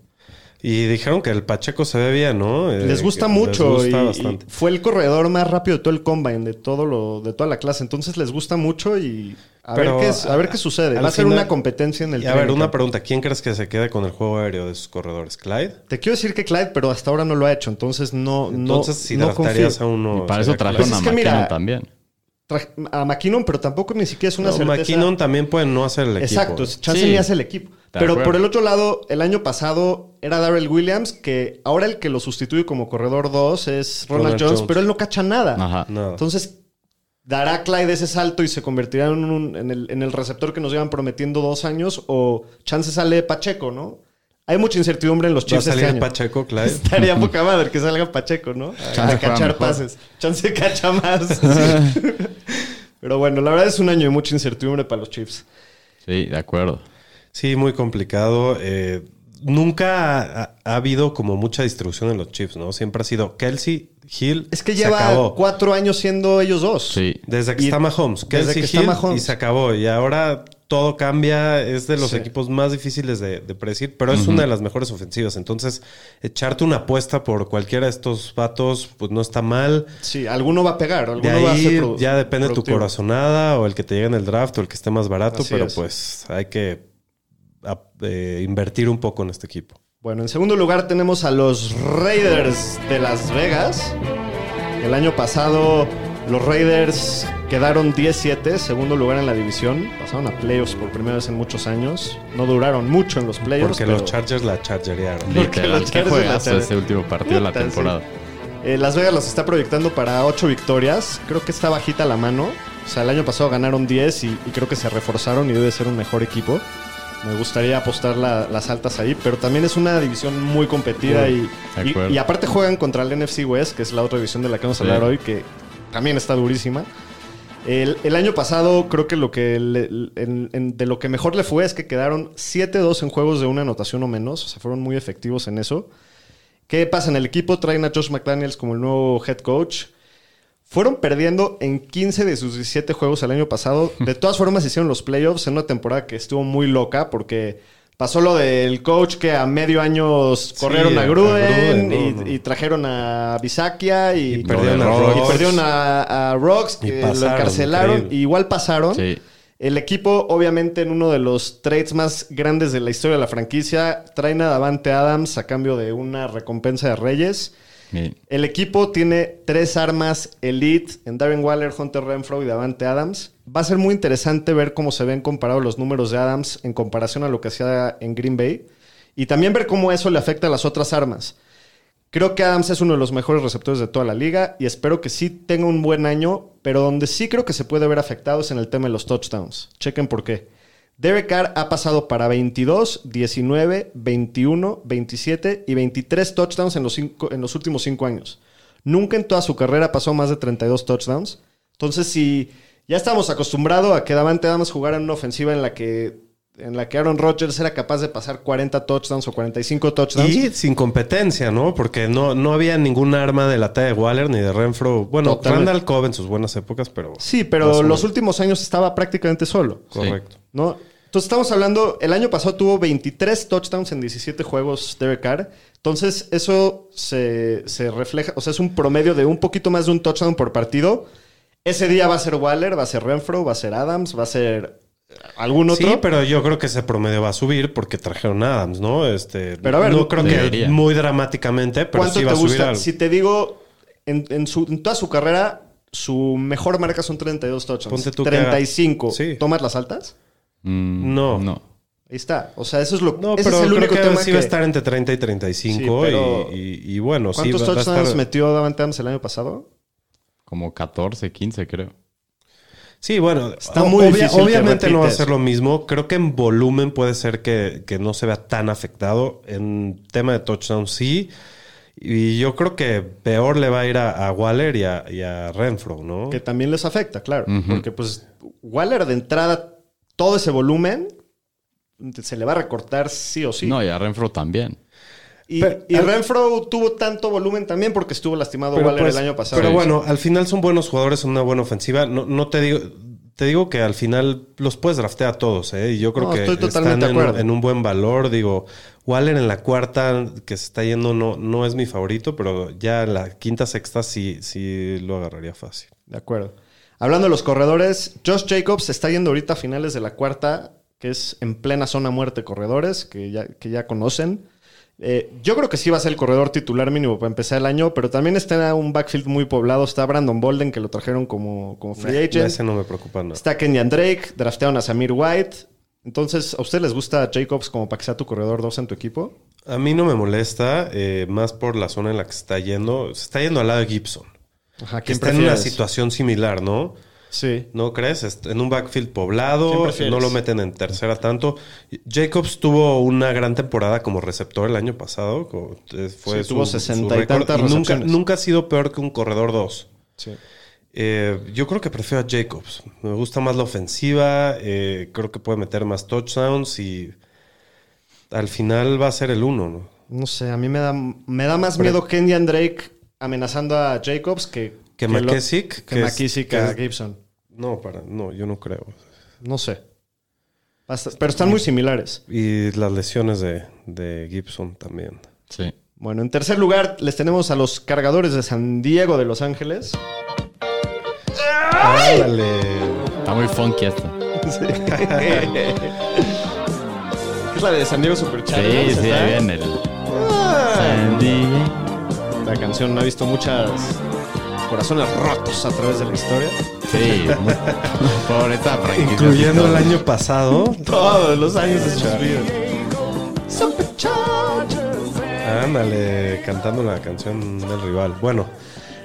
Y dijeron que el Pacheco se ve bien, ¿no? Eh, les gusta mucho Les gusta y- bastante. y fue el corredor más rápido de todo el combine, de todo lo, de toda la clase. Entonces les gusta mucho y a, Pero, ver, qué, a ver qué sucede. Va a ser final- una competencia en el Y a ver, una pregunta. ¿Quién crees que se quede con el juego aéreo de sus corredores? ¿Clyde? Te quiero decir que Clyde, pero hasta ahora no lo ha hecho. Entonces no, Entonces, no, si no confío. a uno... Y para eso trajeron Pues a McKinnon mira, también. A McKinnon, pero tampoco ni siquiera es una No, certeza. McKinnon también puede no hacer el equipo. Exacto, chance Sí. ni hace el equipo. De Pero acuerdo. por el otro lado, el año pasado era Darrell Williams, que ahora el que lo sustituye como corredor 2 es Ronald, Ronald Jones, Jones. pero él no cacha nada. Ajá. No. Entonces, ¿dará Clyde ese salto y se convertirá en, un- en el, en el receptor que nos llevan prometiendo dos años? ¿O chance sale Pacheco, no? Hay mucha incertidumbre en los ¿Va a Chiefs este salir año. Pacheco, Clyde? Estaría poca madre que salga Pacheco, ¿no? A, Chance a cachar pases. Chance cacha más. Pero bueno, la verdad es un año de mucha incertidumbre para los Chiefs. Sí, de acuerdo. Sí, muy complicado. Eh, nunca ha, ha habido como mucha distribución en los Chiefs, ¿no? Siempre ha sido Kelsey, Hill. Es que se lleva acabó. cuatro años siendo ellos dos. Sí. Desde que Y- está Mahomes, desde que está Mahomes. y se acabó. Y ahora todo cambia. Es de los Sí. equipos más difíciles de, de predecir, pero es una de las mejores ofensivas. Entonces, echarte una apuesta por cualquiera de estos vatos, pues no está mal. Sí, alguno va a pegar, De alguno va a ser ahí ya depende tu productivo. corazonada o el que te llegue en el draft o el que esté más barato, Así pero es. pues hay que a- eh, invertir un poco en este equipo. Bueno, en segundo lugar tenemos a los Raiders de Las Vegas. El año pasado los Raiders quedaron 10-7, segundo lugar en la división. Pasaron a playoffs por primera vez en muchos años. No duraron mucho en los playoffs. Porque pero- los Chargers la chargerearon. Porque Literal, los qué Chargers juegazo la- ese último partido de la sí. temporada. Eh, Las Vegas los está proyectando para 8 victorias. Creo que está bajita la mano. O sea, el año pasado ganaron 10 y, y creo que se reforzaron y debe ser un mejor equipo. Me gustaría apostar la- las altas ahí, pero también es una división muy competida y, y- aparte juegan contra el NFC West, que es la otra división de la que vamos a Sí. hablar hoy, que también está durísima. El, año pasado creo que lo que de lo que mejor le fue es que quedaron 7-2 en juegos de una anotación o menos. O sea, fueron muy efectivos en eso. ¿Qué pasa en el equipo? Traen a Josh McDaniels como el nuevo head coach. Fueron perdiendo en 15 de sus 17 juegos el año pasado. De todas formas, hicieron los playoffs en una temporada que estuvo muy loca porque pasó lo del coach que a medio año corrieron a a Gruden, Gruden, no, y, no. y trajeron a Bisakia y, Y perdieron a y Rocks. perdieron a, a Rocks, Y que lo encarcelaron. increíble. Igual pasaron. Sí. El equipo, obviamente, en uno de los trades más grandes de la historia de la franquicia, traen a Davante Adams a cambio de una recompensa de Reyes. El equipo tiene tres armas elite en Darren Waller, Hunter Renfro y Davante Adams. Va a ser muy interesante ver cómo se ven comparados los números de Adams en comparación a lo que hacía en Green Bay. Y también ver cómo eso le afecta a las otras armas. Creo que Adams es uno de los mejores receptores de toda la liga y espero que sí tenga un buen año, pero donde sí creo que se puede ver afectado es en el tema de los touchdowns. Chequen por qué. Derek Carr ha pasado para 22, 19, 21, 27 y 23 touchdowns en los, últimos 5 años. Nunca en toda su carrera pasó más de 32 touchdowns. Entonces, si ya estamos acostumbrados a que Davante Adams jugara en una ofensiva en la que en la que Aaron Rodgers era capaz de pasar 40 touchdowns o 45 touchdowns. Y sin competencia, ¿no? Porque no, no había ningún arma de la talla de Waller ni de Renfro. Bueno, Totalmente. Randall Cobb en sus buenas épocas, pero... Sí, pero los últimos años estaba prácticamente solo. Correcto. ¿no? Entonces estamos hablando, el año pasado tuvo 23 touchdowns en 17 juegos Derek Carr. Entonces eso se, se refleja, o sea, es un promedio de un poquito más de un touchdown por partido. Ese día va a ser Waller, va a ser Renfro, va a ser Adams, va a ser algún otro. Sí, pero yo creo que ese promedio va a subir porque trajeron a Adams, ¿no? Este, Pero a ver, no creo que debería. muy dramáticamente, pero ¿Cuánto sí va te a subir gusta? algo. Si te digo, en, en su- en toda su carrera, su mejor marca son 32 touchdowns. Ponte tú que haga- 35. Sí. ¿Tomas las altas? Mm, No. No. Ahí está. O sea, eso es lo No, ese pero es el creo único que tema sí va a que- estar entre 30 y 35 Sí, pero- y, y- y bueno, sí ¿Cuántos a touchdowns estar... metió Davante Adams el año pasado? Como 14, 15 creo. Sí, bueno, Está muy obvia- difícil que obviamente no va a ser lo mismo. Creo que en volumen puede ser que, que no se vea tan afectado. En tema de touchdown sí. Y yo creo que peor le va a ir a, a Waller y a, y a Renfro, ¿no? Que también les afecta, claro. Porque pues Waller de entrada, todo ese volumen se le va a recortar sí o sí. No, y a Renfro también. Y, Pero- y Renfro tuvo tanto volumen también porque estuvo lastimado Pero, Waller pues, el año pasado. Pero bueno, al final son buenos jugadores, son una buena ofensiva. No, no te digo, te digo que al final los puedes draftear a todos, ¿eh? Y yo creo No, que están en, un buen valor. Digo, Waller en la cuarta que se está yendo no, no es mi favorito, pero ya en la quinta, sexta sí, sí lo agarraría fácil. De acuerdo. Hablando de los corredores, Josh Jacobs se está yendo ahorita a finales de la cuarta, que es en plena zona muerte corredores, que ya, que ya conocen. Eh, yo creo que sí va a ser el corredor titular mínimo para empezar el año, pero también está un backfield muy poblado. Está Brandon Bolden, que lo trajeron como, como free agent. Ese no me preocupa nada. Está Kenyan Drake, draftearon a Samir White. Entonces, ¿a ustedes les gusta Jacobs como para que sea tu corredor 2 en tu equipo? A mí no me molesta, eh, más por la zona en la que se está yendo. Se está yendo al lado de Gibson. Ajá, Que está en una situación similar, ¿no? Sí. ¿No crees? En un backfield ¿Quién poblado, no lo meten en tercera tanto. Jacobs tuvo una gran temporada como receptor el año pasado. eh, Fue Sí, tuvo su- su 60 y tantas nunca, nunca ha sido peor que un corredor 2. sí. yo creo que prefiero a Jacobs. Me gusta más la ofensiva. eh, creo que puede meter más touchdowns y al final va a ser el uno, ¿no? No sé, a mí me da, me da más miedo Kenyan Drake amenazando a Jacobs que... Que McKissick, Que, McKissick a Gibson. No, para, no, yo no creo. No sé. Pero están muy similares. Y las lesiones de, de Gibson también. Sí. Bueno, en tercer lugar les tenemos a los cargadores de San Diego de Los Ángeles. Ándale. Está muy funky esto. es la de San Diego Sí, Superchargers. sí, ¿está? ahí viene el Ah. Sandy. La canción ha visto muchas corazones rotos a través de la historia. Sí, muy- por esta franquicia. Incluyendo el año pasado. Todos los años de sus vidas. Ándale, cantando la canción del rival. Bueno,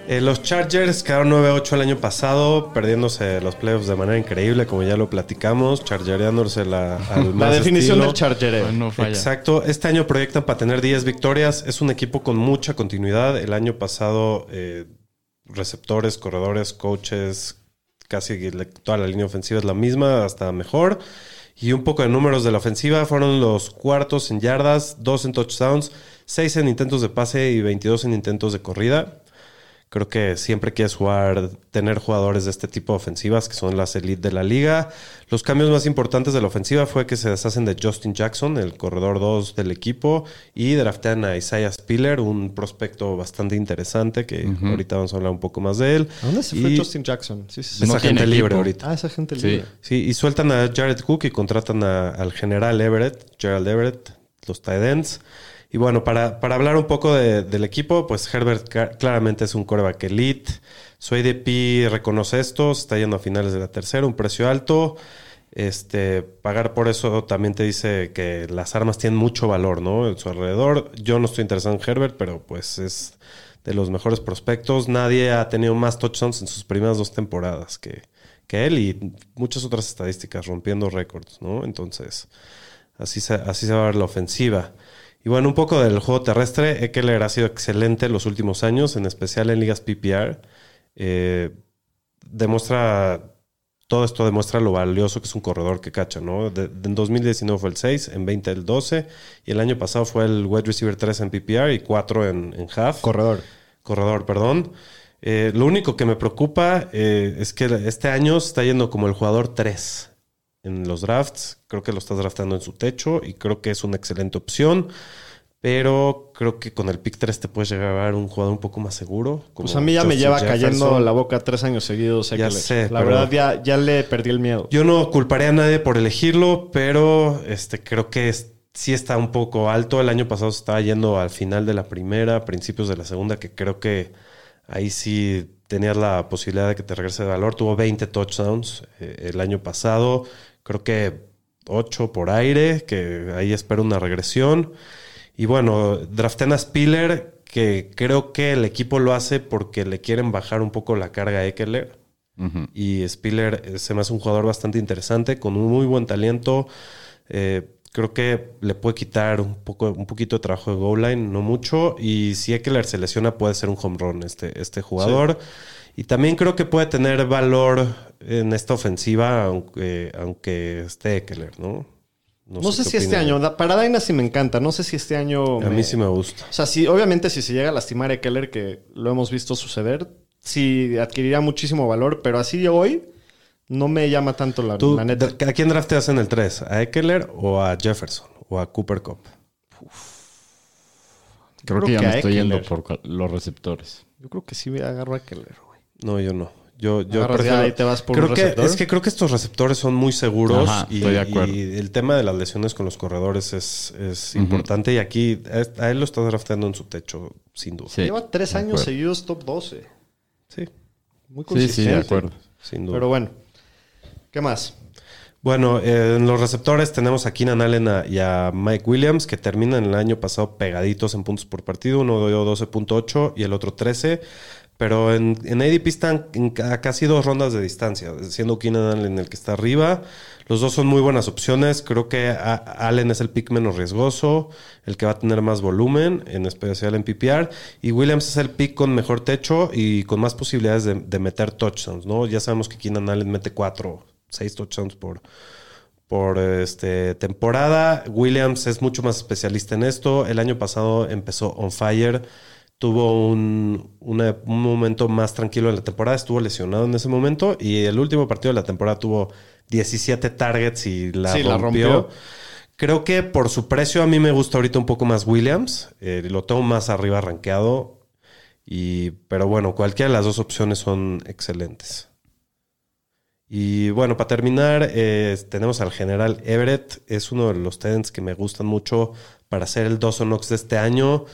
eh, los Chargers quedaron 9-8 el año pasado, perdiéndose los playoffs de manera increíble, como ya lo platicamos, chargereándose la, al La más definición estilo. del chargereo. No falla. Exacto. Este año proyectan para tener 10 victorias. Es un equipo con mucha continuidad. El año pasado, eh, receptores, corredores, coaches, casi toda la línea ofensiva es la misma, hasta mejor. Y un poco de números de la ofensiva fueron los cuartos en yardas, dos en touchdowns, seis en intentos de pase y 22 en intentos de corrida. Creo que siempre quieres jugar, tener jugadores de este tipo de ofensivas que son las elite de la liga. Los cambios más importantes de la ofensiva fue que se deshacen de Justin Jackson, el corredor 2 del equipo, y draftean a Isaiah Spiller, un prospecto bastante interesante que ahorita vamos a hablar un poco más de él. ¿A dónde se fue Justin Jackson? Sí, sí, sí. Es No agente tiene libre equipo. ahorita. Ah, esa gente Sí. libre. Sí, y sueltan a Jared Cook y contratan a- al general Everett, Gerald Everett, los tight ends. Y bueno, para, para hablar un poco de- del equipo, pues Herbert claramente es un coreback elite. Su ADP reconoce esto, está yendo a finales de la tercera, un precio alto. Este, pagar por eso también te dice que las armas tienen mucho valor, ¿no? En su alrededor. Yo no estoy interesado en Herbert, pero pues es de los mejores prospectos. Nadie ha tenido más touchdowns en sus primeras dos temporadas que, que él y muchas otras estadísticas, rompiendo récords, ¿no? Entonces, así se, así se va a ver la ofensiva. Y bueno, un poco del juego terrestre. Eckler ha sido excelente los últimos años, en especial en ligas PPR. Eh, demuestra, todo esto demuestra lo valioso que es un corredor que cacha, ¿no? De- de- en 2019 fue el 6, en 20 el 12, y el año pasado fue el wide receiver 3 en PPR y 4 en, en half. Corredor. corredor, perdón. Eh, lo único que me preocupa eh, es que este año está yendo como el jugador 3 en los drafts. Creo que lo estás draftando en su techo y creo que es una excelente opción. Pero creo que con el pick 3 te puedes llegar a un jugador un poco más seguro. como Pues a mí ya me lleva Jefferson. cayendo la boca tres años seguidos. Ya sé, La verdad, ya, ya le perdí el miedo. Yo no culparé a nadie por elegirlo, pero este, creo que es- sí está un poco alto. El año pasado estaba yendo al final de la primera, principios de la segunda, que creo que ahí sí tenías la posibilidad de que te regrese de valor. Tuvo 20 touchdowns eh, el año pasado, creo que 8 por aire, que ahí espero una regresión. Y bueno, draften a Spiller, que creo que el equipo lo hace porque le quieren bajar un poco la carga a Eckler. Y Spiller eh, se me hace un jugador bastante interesante, con un muy buen talento. Eh, creo que le puede quitar un, poco, un poquito de trabajo de goal line, no mucho. Y si Eckler se lesiona, puede ser un home run este, este jugador. Y también creo que puede tener valor en esta ofensiva, aunque, aunque esté Eckler, ¿no? No, sé si este año. Para Dynasty me encanta. No sé si este año. A me- mí sí me gusta. O sea, sí, obviamente, si se llega a lastimar a Keller, que lo hemos visto suceder, sí adquiriría muchísimo valor, pero así hoy no me llama tanto la, ¿Tú, la neta. ¿A quién drafteas en el 3? ¿A Eckler o a Jefferson? ¿O a Cooper Cup? Creo, Creo que ya que me estoy yendo por los receptores. Yo creo que sí me agarro a Keller, güey. No, yo no. Yo, yo Agarras y te vas por creo un que receptor. es que creo que estos receptores son muy seguros Ajá, y, estoy de acuerdo. y el tema de las lesiones con los corredores es, es importante y aquí a él lo está drafteando en su techo sin duda. Sí, Lleva tres años seguidos top 12. Sí, Muy Sí, consistente. sí, de acuerdo. sin duda. Pero bueno. ¿Qué más? Bueno, eh, en los receptores tenemos a Keenan Allen a- y a Mike Williams, que terminan el año pasado pegaditos en puntos por partido. Uno dio 12.8 y el otro 13. Pero en, en ADP están en ca- casi dos rondas de distancia, siendo Keenan Allen el que está arriba. Los dos son muy buenas opciones. Creo que a- Allen es el pick menos riesgoso, el que va a tener más volumen, en especial en PPR. Y Williams es el pick con mejor techo y con más posibilidades de, de meter touchdowns, ¿no? Ya sabemos que Keenan Allen mete cuatro, seis touchdowns por, por este, temporada. Williams es mucho más especialista en esto. El año pasado empezó on fire. Tuvo un, una- un momento más tranquilo en la temporada, estuvo lesionado en ese momento y el último partido de la temporada tuvo 17 targets y la, Sí, la rompió. Creo que por su precio a mí me gusta ahorita un poco más Williams, eh, lo tengo más arriba rankeado, y, pero bueno, cualquiera de las dos opciones son excelentes. Y bueno, para terminar, eh, tenemos al general Everett. Es uno de los Titans que me gustan mucho para hacer el Dawson Knox de este año.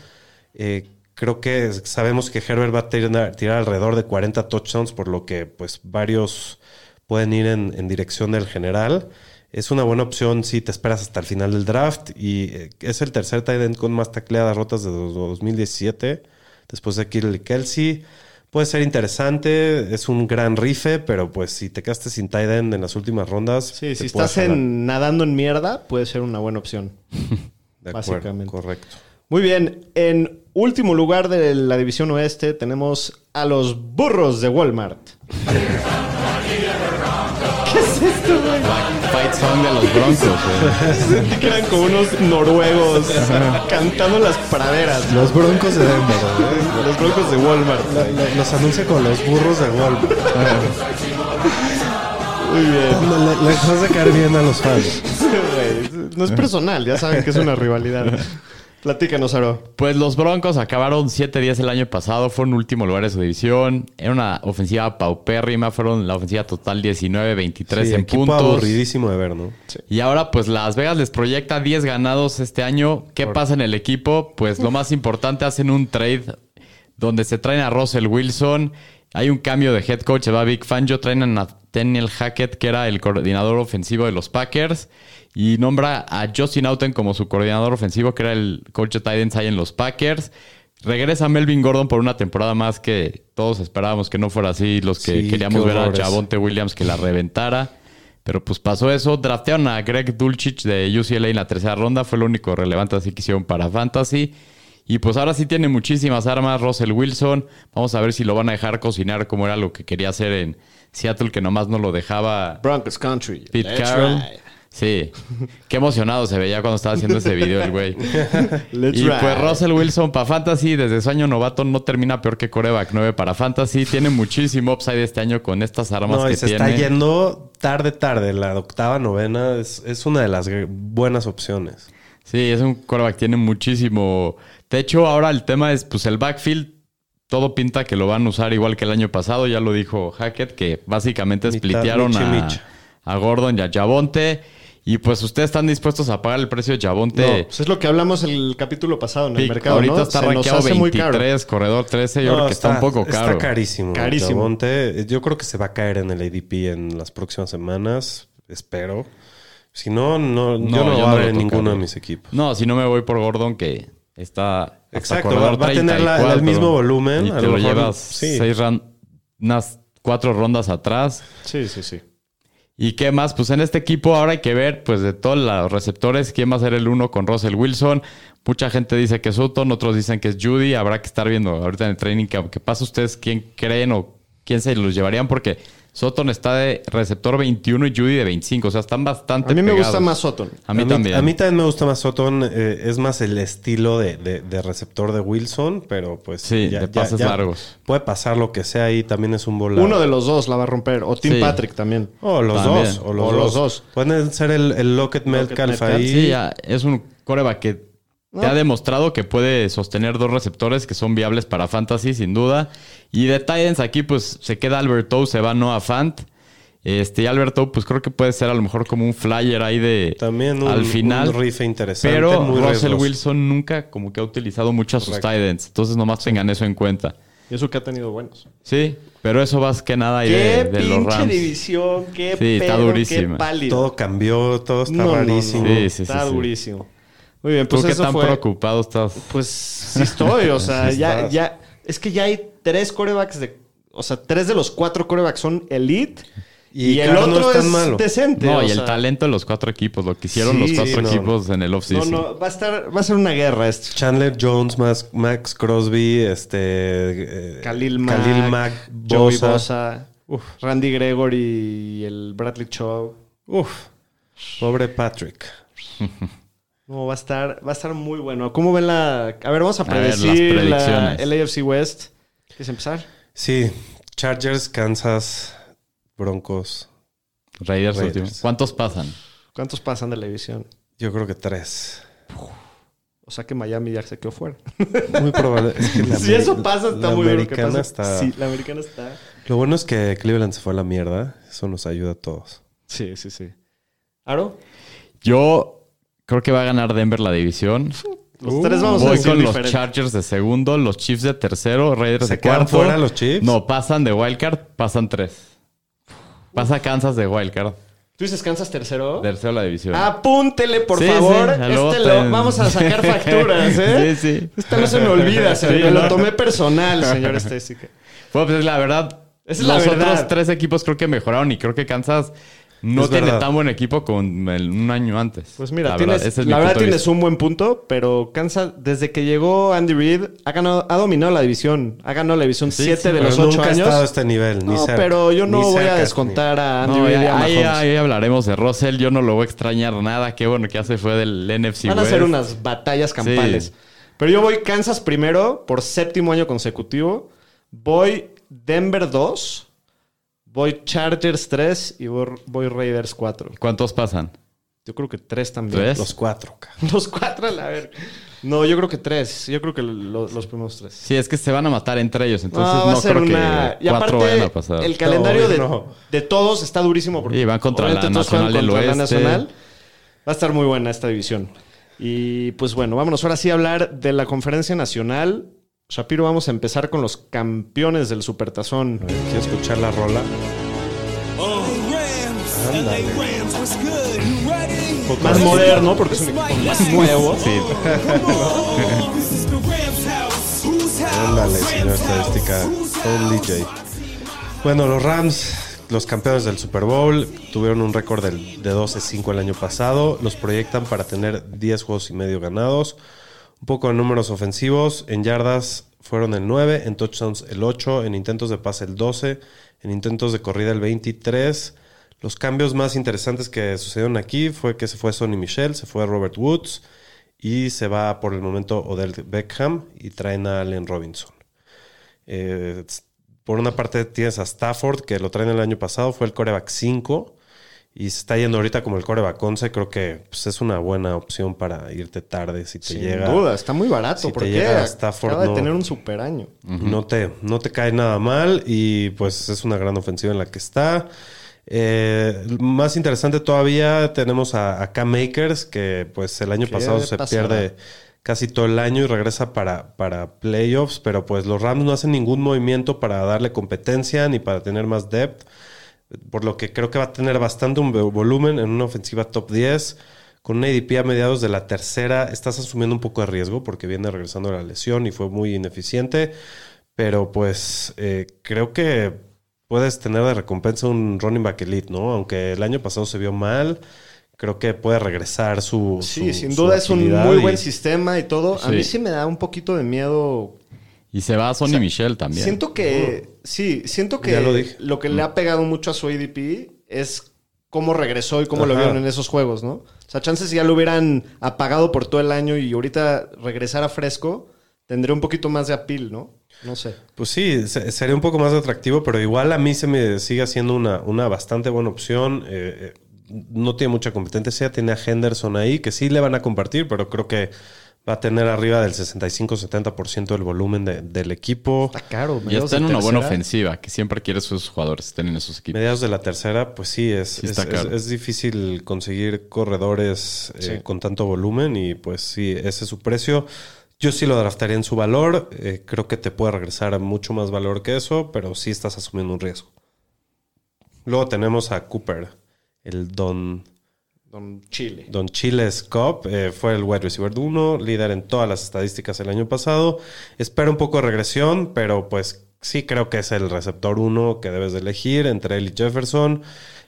Eh, creo que sabemos que Herbert va a tirar, tirar alrededor de 40 touchdowns, por lo que pues varios pueden ir en, en dirección del general. Es una buena opción si te esperas hasta el final del draft. Y eh, es el tercer tight end con más tacleadas rotas de 2017, después de Kirill Kelsey. Puede ser interesante, es un gran rife, pero pues si te quedaste sin tight end en las últimas rondas. Sí, si estás en, nadando en mierda, puede ser una buena opción. De acuerdo, básicamente. correcto. Muy bien. En último lugar de la división oeste tenemos a los burros de Walmart. Fight song de los Broncos. güey. Sentí que eran como unos noruegos cantando las praderas. Los broncos de Denver, güey. Los broncos de Walmart. Lo- lo- Los anuncia con los burros de Walmart. Muy bien. Le- le- Les hace caer bien a los fans. Güey, No es personal, ya saben que es una rivalidad. Platícanos, Aro. Pues los Broncos acabaron 7-10 el año pasado, fueron último lugar de su división. Era una ofensiva paupérrima, fueron la ofensiva total 19-23 Sí, en puntos. aburridísimo de ver, ¿no? Y ahora, pues Las Vegas les proyecta 10 ganados este año. ¿Qué pasa en el equipo? Pues lo más importante, hacen un trade donde se traen a Russell Wilson. Hay un cambio de head coach, se va Big Fangio. Traen a Nathaniel Hackett, que era el coordinador ofensivo de los Packers. Y nombra a Justin Outen como su coordinador ofensivo, que era el coach de Titans ahí en los Packers. Regresa Melvin Gordon por una temporada más que todos esperábamos que no fuera así. Los que Sí, queríamos ver a. Javonte Williams que la reventara. Pero pues pasó eso. Draftearon a Greg Dulcich de UCLA en la tercera ronda. Fue lo único relevante así que hicieron para Fantasy. Y pues ahora sí tiene muchísimas armas Russell Wilson. Vamos a ver si lo van a dejar cocinar como era lo que quería hacer en Seattle, que nomás no lo dejaba Broncos Country. Pete Carroll. Sí. Qué emocionado se veía cuando estaba haciendo ese video el güey. Let's y ride. pues Russell Wilson para Fantasy, desde su año novato, no termina peor que Coreback 9 para Fantasy. Tiene muchísimo upside este año con estas armas No, y que se tiene. está yendo tarde, tarde. La octava, novena es, es una de las buenas opciones. Sí, es un quarterback, tiene muchísimo. De hecho, ahora el tema es, pues el backfield, todo pinta que lo van a usar igual que el año pasado, ya lo dijo Hackett, que básicamente splitearon a, a Gordon y a Javonte. Y pues ustedes están dispuestos a pagar el precio de Javonte. No, pues es lo que hablamos el capítulo pasado en el Sí, mercado, ahorita ¿no? está rankeado hace muy caro. 23, corredor 13, yo No, creo que está, un poco caro. Está carísimo. Carísimo. Javonte. Yo creo que se va a caer en el ADP en las próximas semanas. Espero. Si no, no, No, yo no yo voy a ninguno de mis equipos. No, si no me voy por Gordon, que está. Exacto, va- va a tener la- 34, el mismo volumen, Y a te lo lo, mejor, llevas sí. seis unas cuatro rondas atrás. Sí, sí, sí. ¿Y qué más? Pues en este equipo ahora hay que ver, pues de todos los receptores, quién va a ser el uno con Russell Wilson. Mucha gente dice que es Sutton, otros dicen que es Judy. Habrá que estar viendo ahorita en el training que, que pasa ustedes quién creen o quién se los llevarían, porque Sutton está de receptor 21 y Judy de 25. O sea, están bastante A mí me pegados. gusta más Sutton. A mí, también. A mí también me gusta más Sutton. eh, es más el estilo de, de- de receptor de Wilson, pero pues. Sí, de pases largos. Puede pasar lo que sea y también es un volado. Uno de los dos la va a romper. O Tim Sí. Patrick también. O los También. dos. O los, O dos. los dos. Pueden ser el, el Lockett Metcalf Metcalf. ahí. Sí, ya es un coreback que te ha demostrado que puede sostener dos receptores que son viables para fantasy, sin duda. Y de Titans aquí, pues se queda Alberto, se va Noah Fant. Este, y Alberto, pues creo que puede ser a lo mejor como un flyer ahí de También un, al final. un rife interesante. pero muy Russell. Wilson nunca como que ha utilizado mucho a sus. Titans. Entonces nomás tengan eso en cuenta. Y eso que ha tenido buenos. Sí, pero eso más que nada ahí Qué de, de los pinche Rams. división. Qué Sí, está durísima. Qué pálido. Todo cambió, todo está No, no, no. rarísimo. Sí, sí, está sí, sí. durísimo. Muy bien, ¿Tú pues qué eso tan fue... preocupado estás? Pues sí estoy, o sea, Sí ya, ya... Es que ya hay tres corebacks de... O sea, tres de los cuatro corebacks son elite. Y, Y el no otro es tan es malo. decente. No, y el talento de los cuatro equipos, lo que hicieron Sí, los cuatro no, equipos en el No, offseason. no, va a estar... Va a ser una guerra esto. Chandler Jones, más Max Crosby, este. eh, Khalil Mack, Khalil Mack, Joey Bosa. Bosa, Randy Gregory y el Bradley Chubb. Uf, pobre Patrick. No, va a estar, va a estar muy bueno. ¿Cómo ven la...? A ver, vamos a A ver, las predecir la, predicciones. el AFC West. ¿Quieres empezar? Sí, Chargers, Kansas, Broncos. Raiders, Raiders. último. ¿Cuántos pasan? ¿Cuántos pasan de la división? Yo creo que tres. O sea que Miami ya se quedó fuera. Muy probable. Es que la si eso pasa, está la muy pase. está- Sí, la americana está... Lo bueno es que Cleveland se fue a la mierda. Eso nos ayuda a todos. Sí, sí, sí. ¿Aro? Yo creo que va a ganar Denver la división. Los tres vamos a Voy decir con los diferente. Chargers de segundo, los Chiefs de tercero, Raiders ¿Se de cuarto. fuera los Chiefs? No, pasan de Wildcard, pasan tres. Pasa Kansas de Wildcard. ¿Tú dices Kansas tercero? Tercero la división. Apúntele, por Sí, favor. sí, este te- lo, vamos a sacar facturas, ¿eh? Sí, sí. Esta no se me olvida, se me Sí, lo tomé personal, señor Estésica. Bueno, pues la verdad, es la los verdad. otros tres equipos creo que mejoraron y creo que Kansas no Es tiene verdad. tan buen equipo como el- un año antes. Pues mira, la tienes, verdad, es la verdad tienes un buen punto, pero Kansas, desde que llegó Andy Reid, ha, ganado, ha dominado la división. Ha ganado la división Sí, 7 sí, de los 8 nunca ha años. estado a este nivel. Ni no, cerca, pero yo no voy a descontar a Andy No, Reid ahí, ahí hablaremos de Russell. Yo no lo voy a extrañar nada. Qué bueno que ya se fue del NFC Van a West. ser unas batallas campales. Pero yo voy Kansas primero por séptimo año consecutivo. Voy Denver 2. Voy Chargers 3 y voy, voy Raiders 4. ¿Cuántos pasan? Yo creo que 3 también. ¿Tres? Los cuatro. ca- Los 4, a ver. No, yo creo que 3. Yo creo que lo- los primeros 3. Sí, es que se van a matar entre ellos. Entonces va no, a ser creo una. que Y cuatro aparte, vayan a pasar. el calendario No, de, no. de todos está durísimo. Porque Y van contra la Nacional del contra la Oeste. Nacional. Va a estar muy buena esta división. Y pues bueno, vámonos ahora sí a hablar de la conferencia nacional. Shapiro, vamos a empezar con los campeones del Supertazón. Ver, Quiero escuchar la rola. Ándale. Un poco Más de- moderno, porque es un equipo más nuevo. Sí. Ándale, señor estadística. Only J. Bueno, los Rams, los campeones del Super Bowl, tuvieron un récord de 12-5 el año pasado. Los proyectan para tener 10 juegos y medio ganados. Un poco de números ofensivos. En yardas fueron el 9, en touchdowns el 8, en intentos de pase el 12, en intentos de corrida el 23. Los cambios más interesantes que sucedieron aquí fue que se fue Sonny Michel, se fue Robert Woods y se va por el momento Odell Beckham y traen a Allen Robinson. Eh, por una parte tienes a Stafford, que lo traen el año pasado, fue el coreback 5 y se está yendo ahorita como el coreback 11. Creo que pues, es una buena opción para irte tarde si te Sin llega. duda, está muy barato. si te porque llega Stafford, acaba de no. tener un super año. no, te, no te cae nada mal y pues es una gran ofensiva en la que está. Eh, más interesante todavía tenemos a, a Cam Makers, que pues el año ¿Qué pasado se pasará? pierde casi todo el año y regresa para, para playoffs, pero pues los Rams no hacen ningún movimiento para darle competencia ni para tener más depth, por lo que creo que va a tener bastante un vo- volumen en una ofensiva top 10. Con un ADP a mediados de la tercera, estás asumiendo un poco de riesgo porque viene regresando de la lesión y fue muy ineficiente. Pero pues eh, creo que puedes tener de recompensa un running back elite, ¿no? Aunque el año pasado se vio mal, creo que puede regresar su. Sí, su- sin su duda es un muy y- buen sistema y todo. A mí sí me da un poquito de miedo Y se va a Sonny Michel también. Siento que, sí, siento que Ya lo dije. que le ha pegado mucho a su ADP es cómo regresó y cómo lo vieron en esos juegos, ¿no? O sea, chances si ya lo hubieran apagado por todo el año y ahorita regresara fresco, tendría un poquito más de apil, ¿no? No sé. Pues sí, se- sería un poco más atractivo, pero igual a mí se me sigue haciendo una, una bastante buena opción. Eh, eh, no tiene mucha competencia, tiene a Henderson ahí, que sí le van a compartir, pero creo que va a tener arriba del 65-70% del volumen de- del equipo. Está caro. Y está en una buena ofensiva, que siempre quiere sus jugadores estén en esos equipos. Mediados de la tercera, pues sí, es, Sí es, difícil conseguir corredores eh, Sí. con tanto volumen y pues sí, ese es su precio. Yo sí lo draftaría en su valor. eh, creo que te puede regresar a mucho más valor que eso, pero sí estás asumiendo un riesgo. Luego tenemos a Cooper, el Don, Don Chile. Don Chiles Cup. eh, fue el wide receiver 1, líder en todas las estadísticas el año pasado. Espera un poco de regresión, pero pues sí creo que es el receptor 1 que debes de elegir entre él y Jefferson.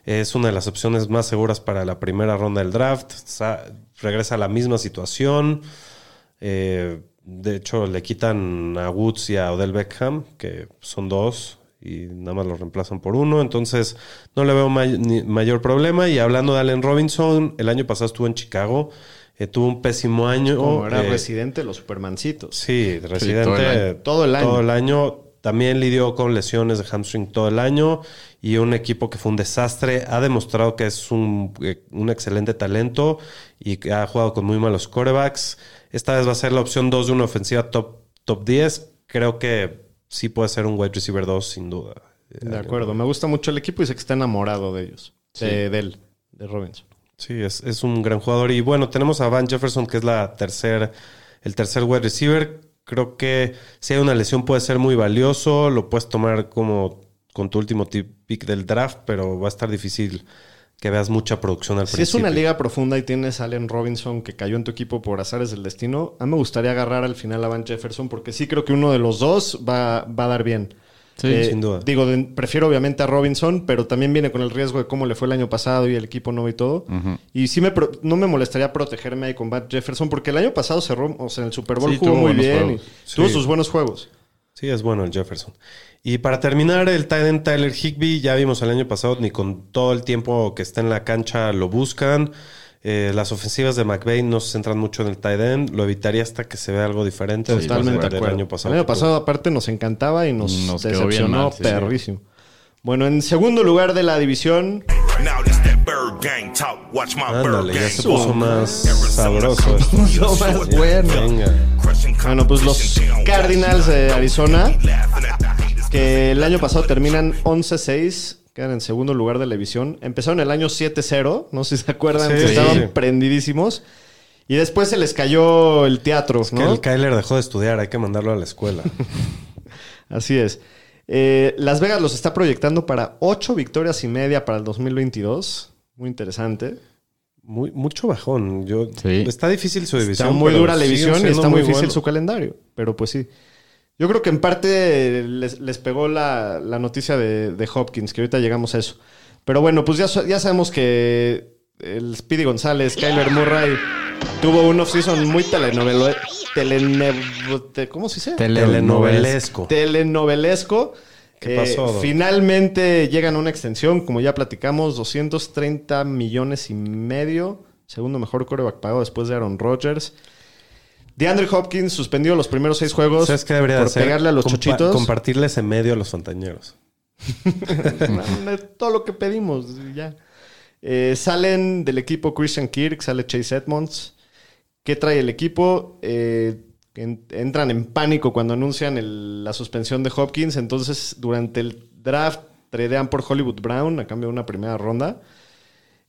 Es una de las opciones más seguras para la primera ronda del draft. Sa- regresa a la misma situación. Eh, de hecho, le quitan a Woods y a Odell Beckham, que son dos, y nada más lo reemplazan por uno. Entonces, no le veo may- mayor problema. Y hablando de Allen Robinson, el año pasado estuvo en Chicago. Eh, tuvo un pésimo año. Como era eh, residente, los Supermancitos. Sí, residente todo el año. Todo el año. Todo el año. También lidió con lesiones de hamstring todo el año y un equipo que fue un desastre. Ha demostrado que es un, eh, un excelente talento y que ha jugado con muy malos quarterbacks. Esta vez va a ser la opción 2 de una ofensiva top, top 10. Creo que sí puede ser un wide receiver 2 sin duda. De acuerdo. Me gusta mucho el equipo y sé que está enamorado de ellos. De, de él, de Robinson. Sí, es, es un gran jugador. Y bueno, tenemos a Van Jefferson, que es la tercer, el tercer wide receiver. Creo que si hay una lesión puede ser muy valioso. Lo puedes tomar como con tu último pick del draft, pero va a estar difícil que veas mucha producción al Si es principio. una liga profunda y tienes a Allen Robinson que cayó en tu equipo por azares del destino, a mí me gustaría agarrar al final a Van Jefferson porque sí creo que uno de los dos va, va a dar bien. Sí, sin duda. Digo, de- prefiero obviamente a Robinson, pero también viene con el riesgo de cómo le fue el año pasado y el equipo no y todo. Y sí me pro- no me molestaría protegerme ahí con Van Jefferson porque el año pasado cerró, o sea, en el Super Bowl Sí, jugó tuvo muy bien juegos. y tuvo sus buenos juegos. Sí, es bueno el Jefferson. Y para terminar, el tight end Tyler Higby, ya vimos el año pasado, ni con todo el tiempo que está en la cancha lo buscan. Eh, las ofensivas de McVay no se centran mucho en el tight end. Lo evitaría hasta que se vea algo diferente. Totalmente del de acuerdo. año pasado. el año pasado, aparte, nos encantaba y nos, Nos decepcionó mal, sí, sí. perrísimo. Bueno, en segundo lugar de la división, Now this that bird gang talk. Watch my bird Ándale, ya gang. se puso más sabroso esto. puso más bueno. Venga. Bueno, pues los Cardinals de Arizona, que el año pasado terminan 11-6, quedan en segundo lugar de la división. Empezaron el año 7-0, no sé si se acuerdan, Sí, estaban sí. prendidísimos. Y después se les cayó el teatro, Que ¿no? el Kyler dejó de estudiar, hay que mandarlo a la escuela. Así es. Eh, Las Vegas los está proyectando para 8 victorias y media para el 2022. Muy interesante. Muy, mucho bajón. Yo, Sí. Está difícil su división. Está muy dura la división y está muy muy difícil su calendario. Pero pues sí. Yo creo que en parte les, les pegó la, la noticia de, de Hopkins, que ahorita llegamos a eso. Pero bueno, pues ya, ya sabemos que el Speedy González, Kyler Murray, tuvo un offseason muy telenovelo, telene- te- ¿cómo se dice? Telenovelesco. telenovelesco. ¿Qué Eh, pasó, finalmente llegan a una extensión, como ya platicamos, 230 millones y medio. Segundo mejor coreback pagado después de Aaron Rodgers. DeAndre Hopkins suspendió los primeros seis juegos ¿Sabes qué debería de por hacer? pegarle a los Compa- chochitos. Compartirles en medio a los fantañeros. Todo lo que pedimos, ya. Eh, salen del equipo Christian Kirk, sale Chase Edmonds. ¿Qué trae el equipo? Eh, entran en pánico cuando anuncian el- la suspensión de Hopkins. Entonces, durante el draft, tradean por Hollywood Brown a cambio de una primera ronda.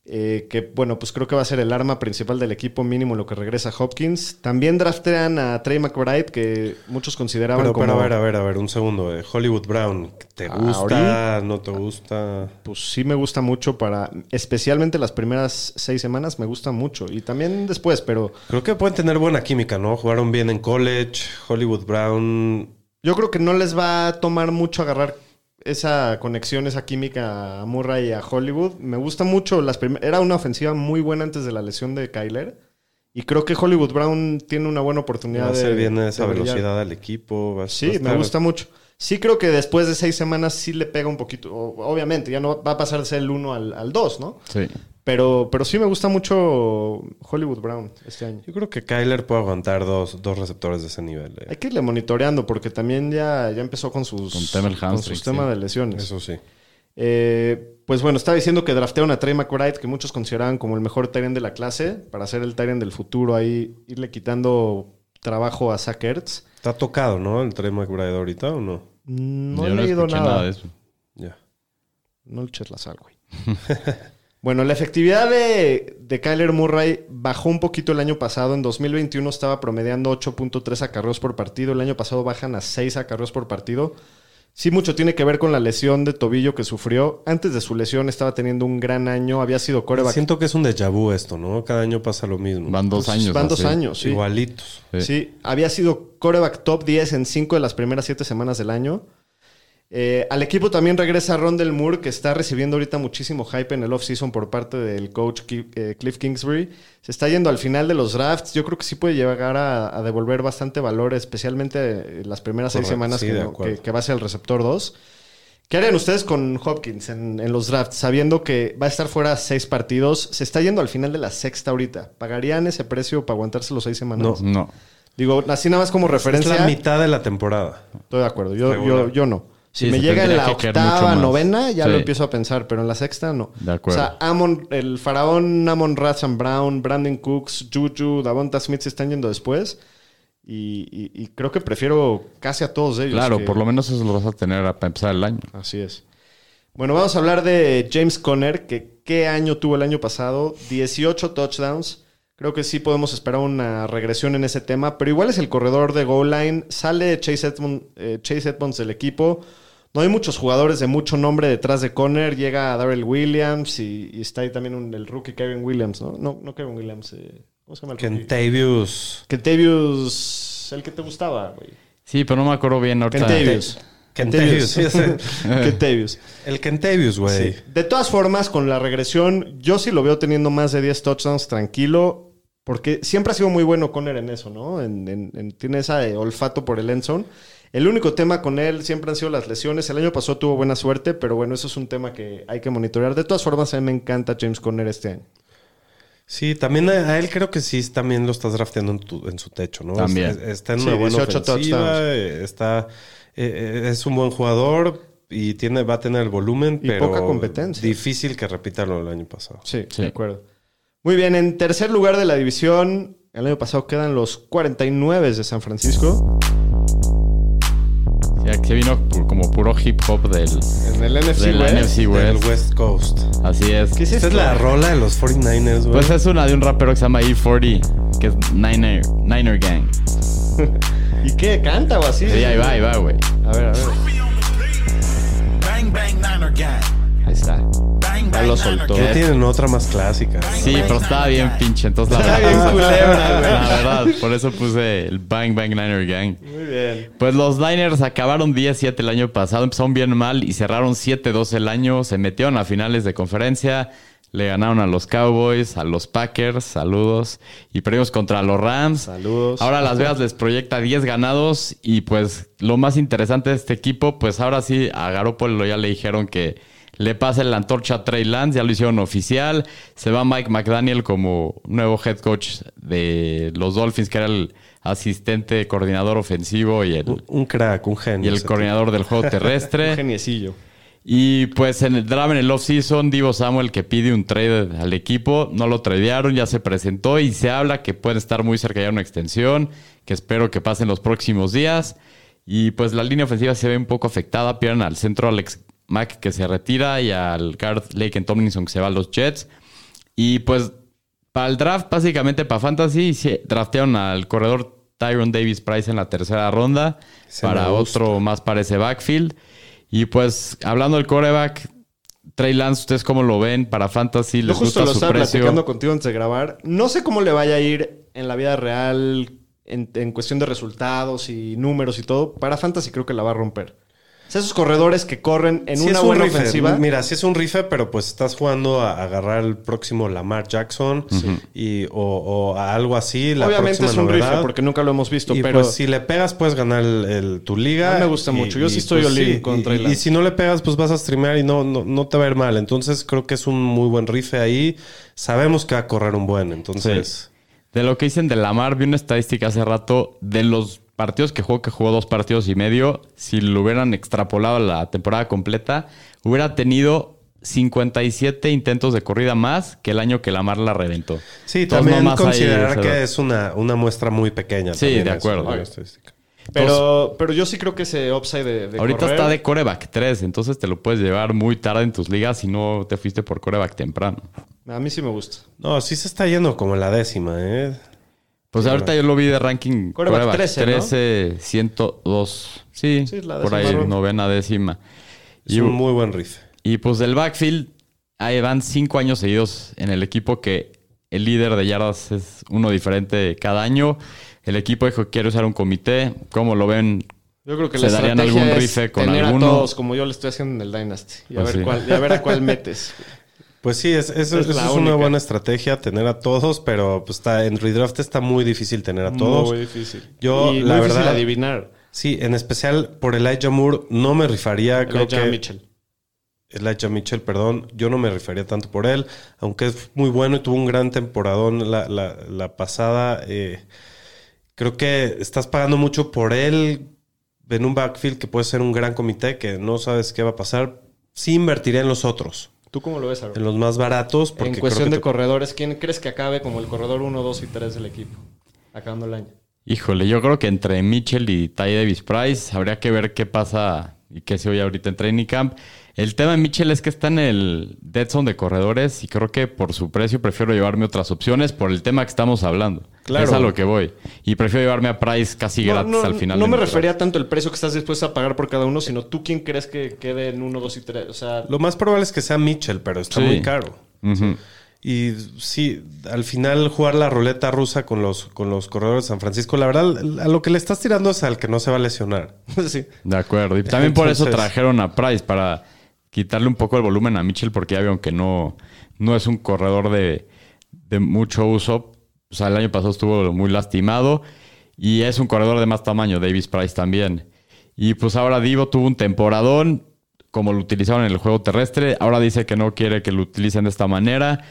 Eh, que bueno, pues creo que va a ser el arma principal del equipo, mínimo lo que regresa Hopkins. También draftean a Trey McBride, que muchos consideraban Pero, como. pero a ver, a ver, a ver, un segundo. eh. Hollywood Brown, ¿te Ah, gusta? ¿No te gusta? Pues sí me gusta mucho para, especialmente las primeras seis semanas me gusta mucho y también después, pero Creo que pueden tener buena química, ¿no? Jugaron bien en college. Hollywood Brown. yo creo que no les va a tomar mucho agarrar esa conexión, esa química a Murray y a Hollywood. Me gusta mucho las era una ofensiva muy buena antes de la lesión de Kyler y creo que Hollywood Brown tiene una buena oportunidad Va a de hacer bien esa brillar. velocidad al equipo. va Sí, me estar- gusta mucho. Sí creo que después de seis semanas sí le pega un poquito. Obviamente, ya no va a pasar de ser el 1 al, al 2, ¿no? Sí. Pero, pero sí me gusta mucho Hollywood Brown este año. Yo creo que Kyler puede aguantar dos, dos receptores de ese nivel. eh. Hay que irle monitoreando porque también ya, ya empezó con sus, Con tema con sus temas sí. de lesiones. Eso sí. Eh, pues bueno, estaba diciendo que draftearon a Trey McBride, que muchos consideraban como el mejor Tyrant de la clase, para ser el Tyrant del futuro ahí, irle quitando trabajo a Zach Ertz. Está tocado, ¿no? El Trey McBride ahorita o no? No Yo he leído escuché nada. de eso. Ya. No le eches la sal, güey. bueno, la efectividad de, de Kyler Murray bajó un poquito el año pasado. En 2021 estaba promediando 8.3 acarreos por partido. El año pasado bajan a 6 acarreos por partido. Sí, mucho tiene que ver con la lesión de tobillo que sufrió. Antes de su lesión estaba teniendo un gran año. Había sido coreback. Siento que es un déjà vu esto, ¿no? Cada año pasa lo mismo. Van dos Pues, años. Van dos así. años, sí. Igualitos. Sí. Sí, había sido coreback top 10 en 5 de las primeras 7 semanas del año. Eh, al equipo también regresa Rondell Moore, que está recibiendo ahorita muchísimo hype en el offseason por parte del coach eh, Cliff Kingsbury. Se está yendo al final de los drafts. Yo creo que sí puede llegar a, a devolver bastante valor, especialmente eh, las primeras seis semanas sí, que, que- que va a ser el receptor 2. ¿Qué harían ustedes con Hopkins en, en los drafts, sabiendo que va a estar fuera seis partidos? Se está yendo al final de la sexta ahorita. ¿Pagarían ese precio para aguantarse los seis semanas? No. No. Digo, así nada más como Es referencia. la mitad de la temporada. Estoy de acuerdo. Yo, Regular. yo, yo no. Si Sí, me llega en la octava, novena, ya Sí. lo empiezo a pensar, pero en la sexta no. De acuerdo. O sea, Amon, el faraón Amon Razan Brown, Brandon Cooks, Juju, Davonta Smith se están yendo después. Y, y- y creo que prefiero casi a todos ellos. Claro, que- por lo menos eso lo vas a tener para empezar el año. Así es. Bueno, vamos a hablar de James Conner, que qué año tuvo el año pasado. 18 touchdowns. Creo que sí podemos esperar una regresión en ese tema, pero igual es el corredor de goal line. Sale Chase, Edmond, eh, Chase Edmonds del equipo. No hay muchos jugadores de mucho nombre detrás de Conner. Llega Darrell Williams y, y está ahí también un- el rookie Kevin Williams, ¿no? No, no Kevin Williams. eh, ¿Cómo se llama el rookie? Kentavius. Kentavius, el que te gustaba, güey. Sí, pero no me acuerdo bien ahorita. Kentavius. Kentavius. Kentavius. El Kentavius, güey. Sí. De todas formas, con la regresión, yo sí lo veo teniendo más de 10 touchdowns tranquilo, porque siempre ha sido muy bueno Conner en eso, ¿no? En, en- en- tiene ese olfato por el endzone. El único tema con él siempre han sido las lesiones. El año pasado tuvo buena suerte, pero bueno, eso es un tema que hay que monitorear. De todas formas, a mí me encanta James Conner este año. Sí, también a, a él creo que sí también lo estás drafteando en, tu- en su techo, ¿no? También. Es- es- está en Sí, una buena 18 ofensiva, eh, está, eh, eh, es un buen jugador y tiene, va a tener el volumen, Y pero poca competencia. difícil que repita lo del año pasado. Sí, Sí. de acuerdo. Muy bien, en tercer lugar de la división, el año pasado quedan los 49 de San Francisco. Sí, aquí vino como puro hip hop del, En el NFC del West. NFC Del West. West Coast. Así es. ¿Qué es Esta esto? es la rola de los 49ers, güey. Pues es una de un rapero que se llama E40, que es Niner, Niner Gang. ¿Y qué? ¿Canta o así? Sí, ahí va, ahí va, güey. A ver, a ver. Bang, bang, Niner gang. Ahí está. Ya lo soltó. Ya tienen otra más clásica. Sí, pero estaba bien pinche, entonces la verdad. bien culebra, güey. La verdad, por eso puse el Bang Bang Niner Gang. Muy bien. Pues los Niners acabaron 10-7 el año pasado, empezaron bien mal y cerraron 7-2 el año. Se metieron a finales de conferencia, le ganaron a los Cowboys, a los Packers, saludos, y perdimos contra los Rams. Saludos. Ahora Las Vegas les proyecta 10 ganados y pues lo más interesante de este equipo, pues ahora sí a Garoppolo ya le dijeron que le pase la antorcha a Trey Lance, ya lo hicieron oficial. Se va Mike McDaniel como nuevo head coach de los Dolphins, que era el asistente coordinador ofensivo y el, Un, un crack, un genio. y el coordinador del juego Un terrestre. geniecillo. Y pues en el drama en el offseason, Divo Samuel que pide un trade al equipo, no lo tradearon, ya se presentó y se habla que puede estar muy cerca ya de una extensión, que espero que pase en los próximos días. Y pues la línea ofensiva se ve un poco afectada, pierden al centro Alex Mack que se retira y al guard Lake en Tomlinson que se va a los Jets. Y pues para el draft, básicamente para Fantasy, draftearon al corredor Tyron Davis Price en la tercera ronda para otro más para ese backfield. Y pues hablando del coreback, Trey Lance, ¿ustedes cómo lo ven para Fantasy? Yo ¿Les justo gusta lo su estaba precio? platicando contigo antes de grabar. No sé cómo le vaya a ir en la vida real, en, en cuestión de resultados y números y todo. Para Fantasy creo que la va a romper. Sea, esos corredores que corren en Sí, una un buena rife. ofensiva. Mira, sí es un rife, pero pues estás jugando a agarrar el próximo Lamar Jackson y, o, o a algo así. La Obviamente es próxima un novedad. rifle porque nunca lo hemos visto, y pero pues si le pegas puedes ganar el, el- tu liga. A mí me gusta Y- mucho. Yo sí estoy pues, all-in sí, con y- y, si no le pegas pues vas a streamear y no, no, no te va a ir mal. Entonces creo que es un muy buen rife ahí. Sabemos que va a correr un buen. Entonces... De lo que dicen de Lamar, vi una estadística hace rato de los partidos que jugó, que jugó dos partidos y medio. Si lo hubieran extrapolado a la temporada completa, hubiera tenido 57 intentos de corrida más que el año que Lamar la reventó. Sí, Entonces, también considerar que es una, una muestra muy pequeña. Sí, de acuerdo. pero, pero yo sí creo que ese upside de, de Ahorita correr- está de coreback 3, entonces te lo puedes llevar muy tarde en tus ligas si no te fuiste por coreback temprano. A mí sí me gusta. No, sí se está yendo como la décima, ¿eh? Pues ahorita yo lo vi de ranking Coreback coreback 13, 13, ¿no? 102. Sí, Sí, la por ahí novena décima. Es Y, un muy buen rife. y pues del backfield, ahí van cinco años seguidos en el equipo que el líder de yardas es uno diferente cada año. El equipo dijo que quiere usar un comité. ¿Cómo lo ven? Yo creo que ¿Se la darían algún rife con tener alguno? a todos como yo le estoy haciendo en el Dynasty. Y a, Pues ver, sí. cuál, y a ver a cuál metes. Pues sí, es, es, Es eso es una buena estrategia tener a todos, pero pues está en redraft está muy difícil tener a todos. Muy difícil. Yo, y la muy difícil verdad- adivinar. Sí, en especial por Elijah Moore no me rifaría. creo Elijah que Mitchell. Elijah Mitchell, perdón, yo no me rifaría tanto por él, aunque es muy bueno y tuvo un gran temporadón la, la- la pasada. eh, creo que estás pagando mucho por él en un backfield que puede ser un gran comité que no sabes qué va a pasar. Sí invertiría en los otros, ¿Tú cómo lo ves, Aaron? en los más baratos. Porque En creo cuestión que de te- corredores, ¿quién crees que acabe como el corredor 1, 2 y 3 del equipo? Acabando el año. Híjole, yo creo que entre Mitchell y Ty Davis Price habría que ver qué pasa y qué se oye ahorita en Training Camp. El tema de Mitchell es que está en el dead zone de corredores y creo que por su precio prefiero llevarme otras opciones por el tema que estamos hablando. Claro. Es a lo que voy. Y prefiero llevarme a Price casi No, gratis no, al final. no me refería tanto al precio que estás dispuesto a pagar por cada uno, sino tú quién crees que quede en 1, 2 y 3. O sea, Lo más probable es que sea Mitchell, pero está Sí. muy caro. Ujú. Y sí, al final jugar la ruleta rusa con los, con los corredores de San Francisco, la verdad, a lo que le estás tirando es al que no se va a lesionar. sí. De acuerdo. Y también por eso trajeron a Price, para quitarle un poco el volumen a Mitchell, porque ya vieron que no, no es un corredor de, de mucho uso. O sea, el año pasado estuvo muy lastimado y es un corredor de más tamaño, Davis Price también. Y pues ahora Divo tuvo un temporadón, como lo utilizaron en el juego terrestre. Ahora dice que no quiere que lo utilicen de esta manera.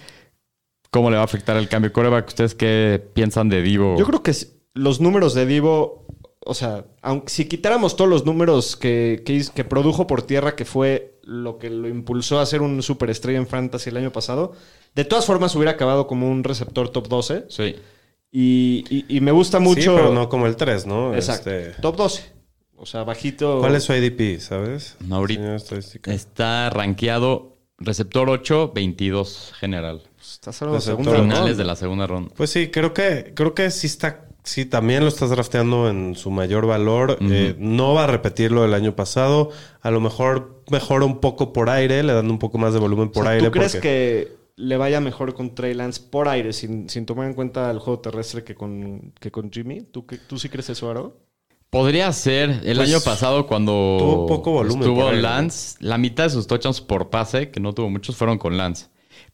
¿Cómo le va a afectar el cambio coreback? ¿Ustedes qué piensan de Divo? Yo creo que los números de Divo, o sea, aunque si quitáramos todos los números que, que produjo por tierra, que fue lo que lo impulsó a ser un superestrella en Fantasy el año pasado, de todas formas hubiera acabado como un receptor top 12. Sí. Y, y- y me gusta mucho. Sí, pero no como el 3, ¿no? Exacto. Este, Top 12. O sea, bajito. ¿Cuál es su ADP, sabes? Ahorita- Señor estadística. Está rankeado receptor 8, 22 general. Estás hablando de Receptor segunda ronda. Finales ronda. de la segunda ronda. Pues sí, creo que, creo que sí está. Sí, también lo estás drafteando en su mayor valor. Eh, no va a repetir lo del año pasado. A lo mejor mejora un poco por aire, le dando un poco más de volumen O por sea, aire. ¿Tú crees porque- que le vaya mejor con Trey Lance por aire, sin, sin tomar en cuenta el juego terrestre que con, que con Jimmy? ¿Tú, qué- ¿Tú sí crees eso, Aro? Podría ser. El Pues, año pasado, cuando tuvo poco volumen estuvo. Lance, la mitad de sus touchdowns por pase, que no tuvo muchos, fueron con Lance.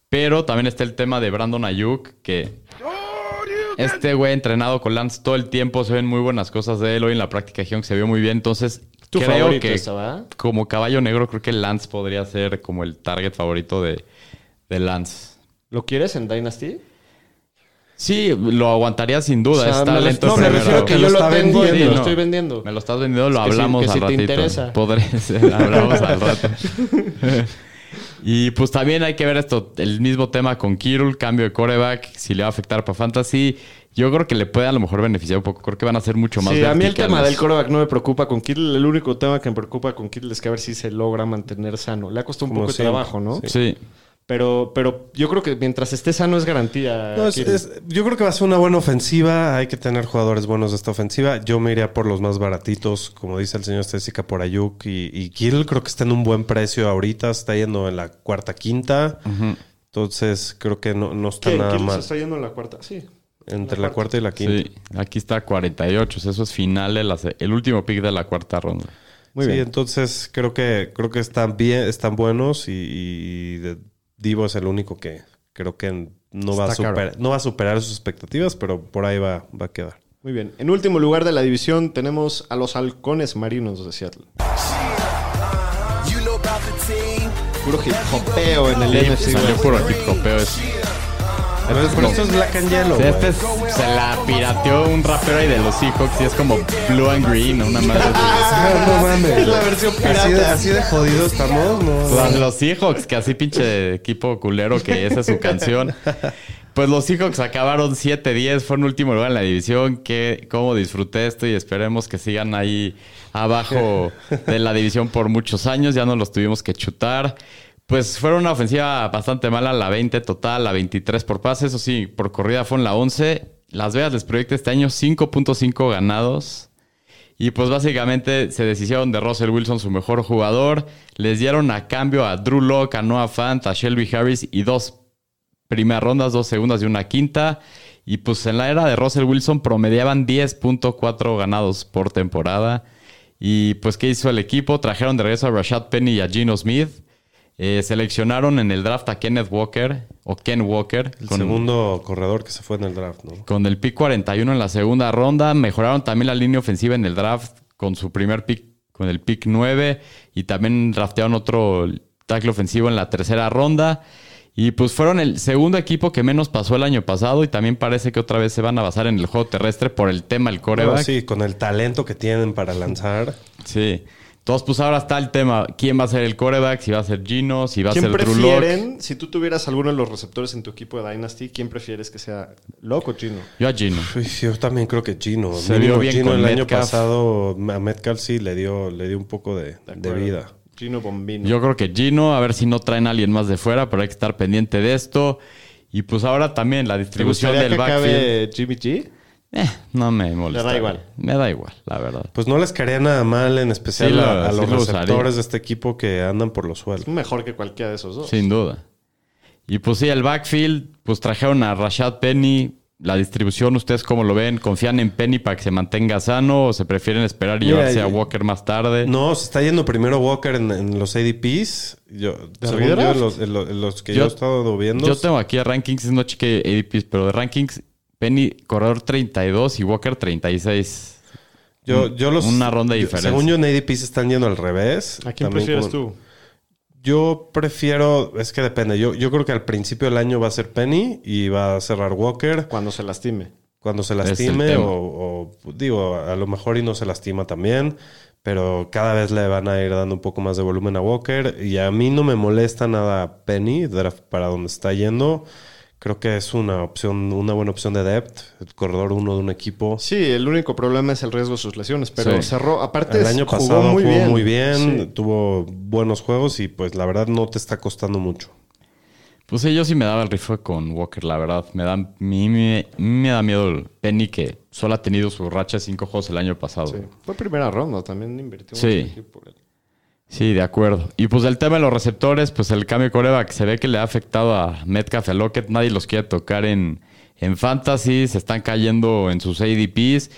Pero también está el tema de Brandon Ayuk, que este güey entrenado con Lance todo el tiempo, se ven muy buenas cosas de él. Hoy en la práctica dijeron que se vio muy bien. Entonces, Tu creo favorito que como caballo negro, creo que Lance podría ser como el target favorito de, de Lance. ¿Lo quieres en Dynasty? Sí, lo aguantaría sin duda. O sea, es talento no, me refiero que Que yo lo lo está tengo y vendiendo. lo no. estoy vendiendo. Me lo estás vendiendo, lo Que sí, hablamos que al sí te ratito. interesa. Podría ser, hablamos al rato. y pues también hay que ver esto, el mismo tema con Kirul, cambio de coreback, si le va a afectar para Fantasy. Yo creo que le puede a lo mejor beneficiar un poco. Creo que van a ser mucho más Sí, a mí el tema del coreback no me preocupa con Kittle. El único tema que me preocupa con Kittle es que a ver si se logra mantener sano. Le ha costado un Como poco de trabajo, ¿no? sí. Sí. Pero, pero yo creo que mientras esté sano es garantía. No, es- es- yo creo que va a ser una buena ofensiva. Hay que tener jugadores buenos de esta ofensiva. Yo me iría por los más baratitos, como dice el señor Estésica, por Ayuk y, y. Creo que está en un buen precio ahorita. Está yendo en la cuarta, quinta. Entonces, creo que no, no está ¿Qué? nada se mal. está yendo en la cuarta. Sí. Entre la la cuarta y la quinta. Sí, aquí está 48. Eso es final, de la se- el último pick de la cuarta ronda. Muy sí, bien. entonces creo que creo que están bien, están buenos y, y de- Divo es el único que creo que no va, a superar, no va a superar sus expectativas, pero por ahí va, va a quedar. Muy bien. En último lugar de la división tenemos a los halcones marinos de Seattle. Puro hip hopeo en el Sí, NFC. salió puro hip hopeo. Es- Pero, pero esto es Black and Yellow. Sí, güey. este es- se la pirateó un rapero ahí de los Seahawks y es como Blue and Green, una madre así. Ah, no mames. Es la versión Así de, pirata. así de jodido estamos, ¿no? Pues los Seahawks, que así pinche equipo culero que esa es su canción. Pues los Seahawks acabaron 7-10, fueron último lugar en la división. Que, cómo disfruté esto y esperemos que sigan ahí abajo de la división por muchos años. Ya no los tuvimos que chutar. Pues fueron una ofensiva bastante mala, la 20 total, la 23 por pase. Eso sí, por corrida fueron la 11. Las Vegas les proyecta este año 5.5 ganados. Y pues básicamente se deshicieron de Russell Wilson, su mejor jugador. Les dieron a cambio a Drew Locke, a Noah Fant, a Shelby Harris y dos primeras rondas, dos segundas y una quinta. Y pues en la era de Russell Wilson promediaban 10.4 ganados por temporada. Y pues ¿qué hizo el equipo? Trajeron de regreso a Rashad Penny y a Gino Smith. Eh, seleccionaron en el draft a Kenneth Walker o Ken Walker. El con- segundo corredor que se fue en el draft, ¿no? con el pick 41 en la segunda ronda. Mejoraron también la línea ofensiva en el draft con su primer pick, con el pick 9. Y también draftearon otro tackle ofensivo en la tercera ronda. Y pues fueron el segundo equipo que menos pasó el año pasado. Y también parece que otra vez se van a basar en el juego terrestre por el tema del Bueno, coreback. sí, con el talento que tienen para lanzar. Sí. Entonces, pues ahora está el tema. ¿Quién va a ser el coreback? Si va a ser Gino, si va a ¿Quién ser Drew Lock. prefieren, si tú tuvieras alguno de los receptores en tu equipo de Dynasty, quién prefieres que sea Loco o Chino? Yo a Gino. Sí, yo también creo que Gino. Se Mínimo vio bien Gino con el año pasado a Metcalf sí le dio, le dio un poco de, de vida. Chino Bombino. Yo creo que Gino, a ver si no traen a alguien más de fuera, pero hay que estar pendiente de esto. Y pues ahora también la ¿Te distribución del que backfield. acabe Jimmy G? Eh, no me molesta. da igual. Me da igual, la verdad. Pues no les caería nada mal, en especial Sí lo- a, a sí los lo usaría. receptores de este equipo que andan por los suelos. Mejor que cualquiera de esos dos. Sin duda. Y pues sí, el backfield, pues trajeron a Rashad Penny. La distribución, ¿ustedes cómo lo ven? ¿Confían en Penny para que se mantenga sano o se prefieren esperar y Mira, llevarse a Walker más tarde? No, se está yendo primero Walker en, en los ADPs. Yo, según yo, los, que Yo- yo, he estado viendo. Yo tengo aquí a rankings, no cheque ADPs, pero de rankings, Penny, corredor 32 y Walker 36. yo, yo los, una ronda diferencia. Según yo, en ADPs están yendo al revés. ¿A quién También prefieres como- tú? Yo prefiero, es que depende. Yo, yo creo que al principio del año va a ser Penny y va a cerrar Walker Cuando se lastime. cuando se lastime o, o, digo, a lo mejor y no se lastima también, pero cada vez le van a ir dando un poco más de volumen a Walker y a mí no me molesta nada Penny para donde está yendo. Creo que es una opción, una buena opción de depth, el corredor uno de un equipo. Sí, el único problema es el riesgo de sus lesiones, pero Sí. cerró. Aparte, El año jugó pasado muy jugó bien. muy bien, Sí. tuvo buenos juegos y pues la verdad no te está costando mucho. Pues sí, yo sí me daba el rifle con Walker, la verdad. Me da, a mí me, me da miedo el Penny que solo ha tenido su racha de cinco juegos el año pasado. Sí. Fue primera ronda, también invirtió Sí. mucho por él. Sí, de acuerdo. Y pues el tema de los receptores, pues el cambio de coreback se ve que le ha afectado a Metcalf y a Lockett. Nadie los quiere tocar en, en Fantasy. Se están cayendo en sus ADPs.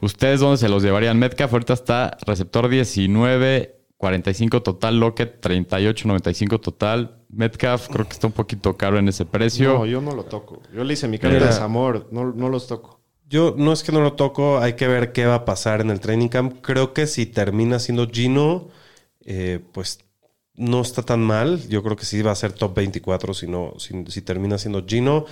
¿Ustedes dónde se los llevarían? Metcalf ahorita está receptor 19, 45 total. Lockett 38, 95 total. Metcalf creo que está un poquito caro en ese precio. No, yo no lo toco. Yo le hice mi carta de desamor. No, no los toco. Yo no es que no lo toco, hay que ver qué va a pasar en el training camp. Creo que si termina siendo Gino, eh, pues no está tan mal. Yo creo que sí va a ser top 24 si, no, si, si termina siendo Gino.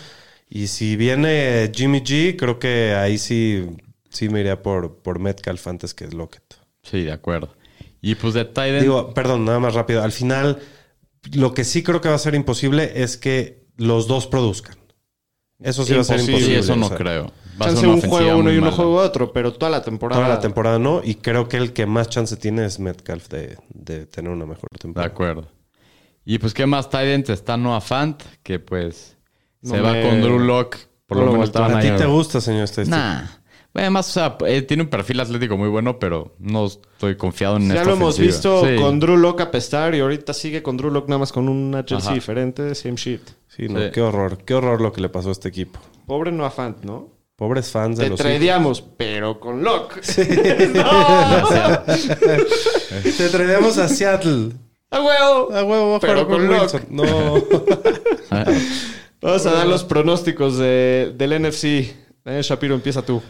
Y si viene Jimmy G, creo que ahí sí, sí me iría por, por Metcalf antes que Lockett. Sí, de acuerdo. Y pues de Tiden. Digo, perdón, nada más rápido. Al final, lo que sí creo que va a ser imposible es que los dos produzcan. Eso sí va a ser Imposible. sí, eso o no sea, creo. Va a ser Chance una un juego uno y uno mala. juego otro, pero toda la temporada. Toda la temporada no, y creo que el que más chance tiene es Metcalf de, de tener una mejor De temporada. acuerdo. Y pues, ¿qué más? Tident está Noah Fant, que pues se va con Drew Lock. Por no lo lo menos ¿A ti te gusta, señor estadístico? Nah. Además, o sea, eh, tiene un perfil atlético muy bueno, pero no estoy confiado en Ya esta lo hemos ofensiva. visto Sí. con Drew Lock apestar y ahorita sigue con Drew Lock nada más con una jersey Ajá. diferente, same shit. Sí, no, Sí. qué horror. Qué horror lo que le pasó a este equipo. Pobre Noah Fant, ¿no? Pobres fans de Te los tradeamos, pero con Lock. Te traemos a Seattle. ¡A huevo! A huevo, Pero con con Locke. No. Vamos a dar los pronósticos de- del NFC. Daniel Shapiro, empieza tú.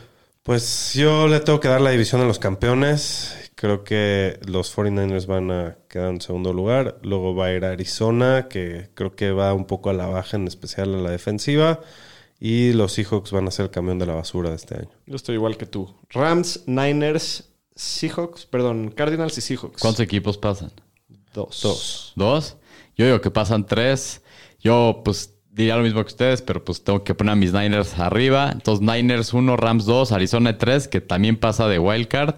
Pues yo le tengo que dar la división a los campeones. Creo que los 49ers van a quedar en segundo lugar. Luego va a ir a Arizona, que creo que va un poco a la baja, en especial a la defensiva. Y los Seahawks van a ser el camión de la basura de este año. Yo estoy igual que tú. Rams, Niners, Seahawks, perdón, Cardinals y Seahawks. ¿Cuántos equipos pasan? Dos. Dos. ¿Dos? Yo digo que pasan tres. Yo, pues, diría lo mismo que ustedes, pero pues tengo que poner a mis Niners arriba. Entonces, Niners 1, Rams 2, Arizona 3, que también pasa de wildcard.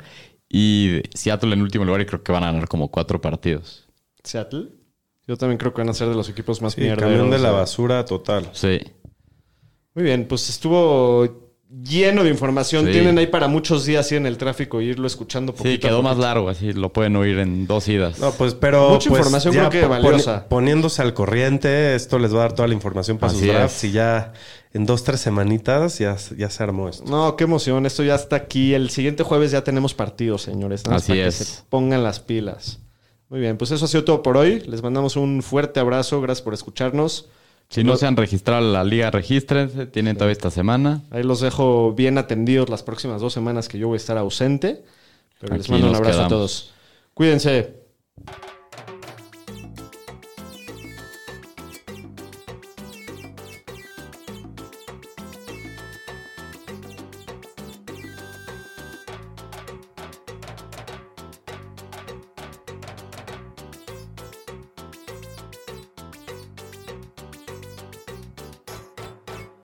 Y Seattle en último lugar y creo que van a ganar como cuatro partidos. Seattle. Yo también creo que van a ser de los equipos más Sí, mierderos. camión de la eh. basura total. Sí. Muy bien, pues estuvo lleno de información. Sí. Tienen ahí para muchos días ir en el tráfico y irlo escuchando poquito Sí, a quedó más largo, así lo pueden oír en dos idas. No, pues, pero. Mucha pues, información creo que valiosa. poni- poniéndose al corriente, esto les va a dar toda la información para Así sus drafts. es. Y ya en dos, tres semanitas ya, ya se armó esto. No, qué emoción. Esto ya está aquí. El siguiente jueves ya tenemos partidos, señores. Así para que es. se pongan las pilas. Muy bien, pues eso ha sido todo por hoy. Les mandamos un fuerte abrazo. Gracias por escucharnos. Si no se han registrado en la liga, regístrense. Tienen todavía esta semana. Ahí los dejo bien atendidos las próximas dos semanas que yo voy a estar ausente. Pero les mando un abrazo a todos. Cuídense.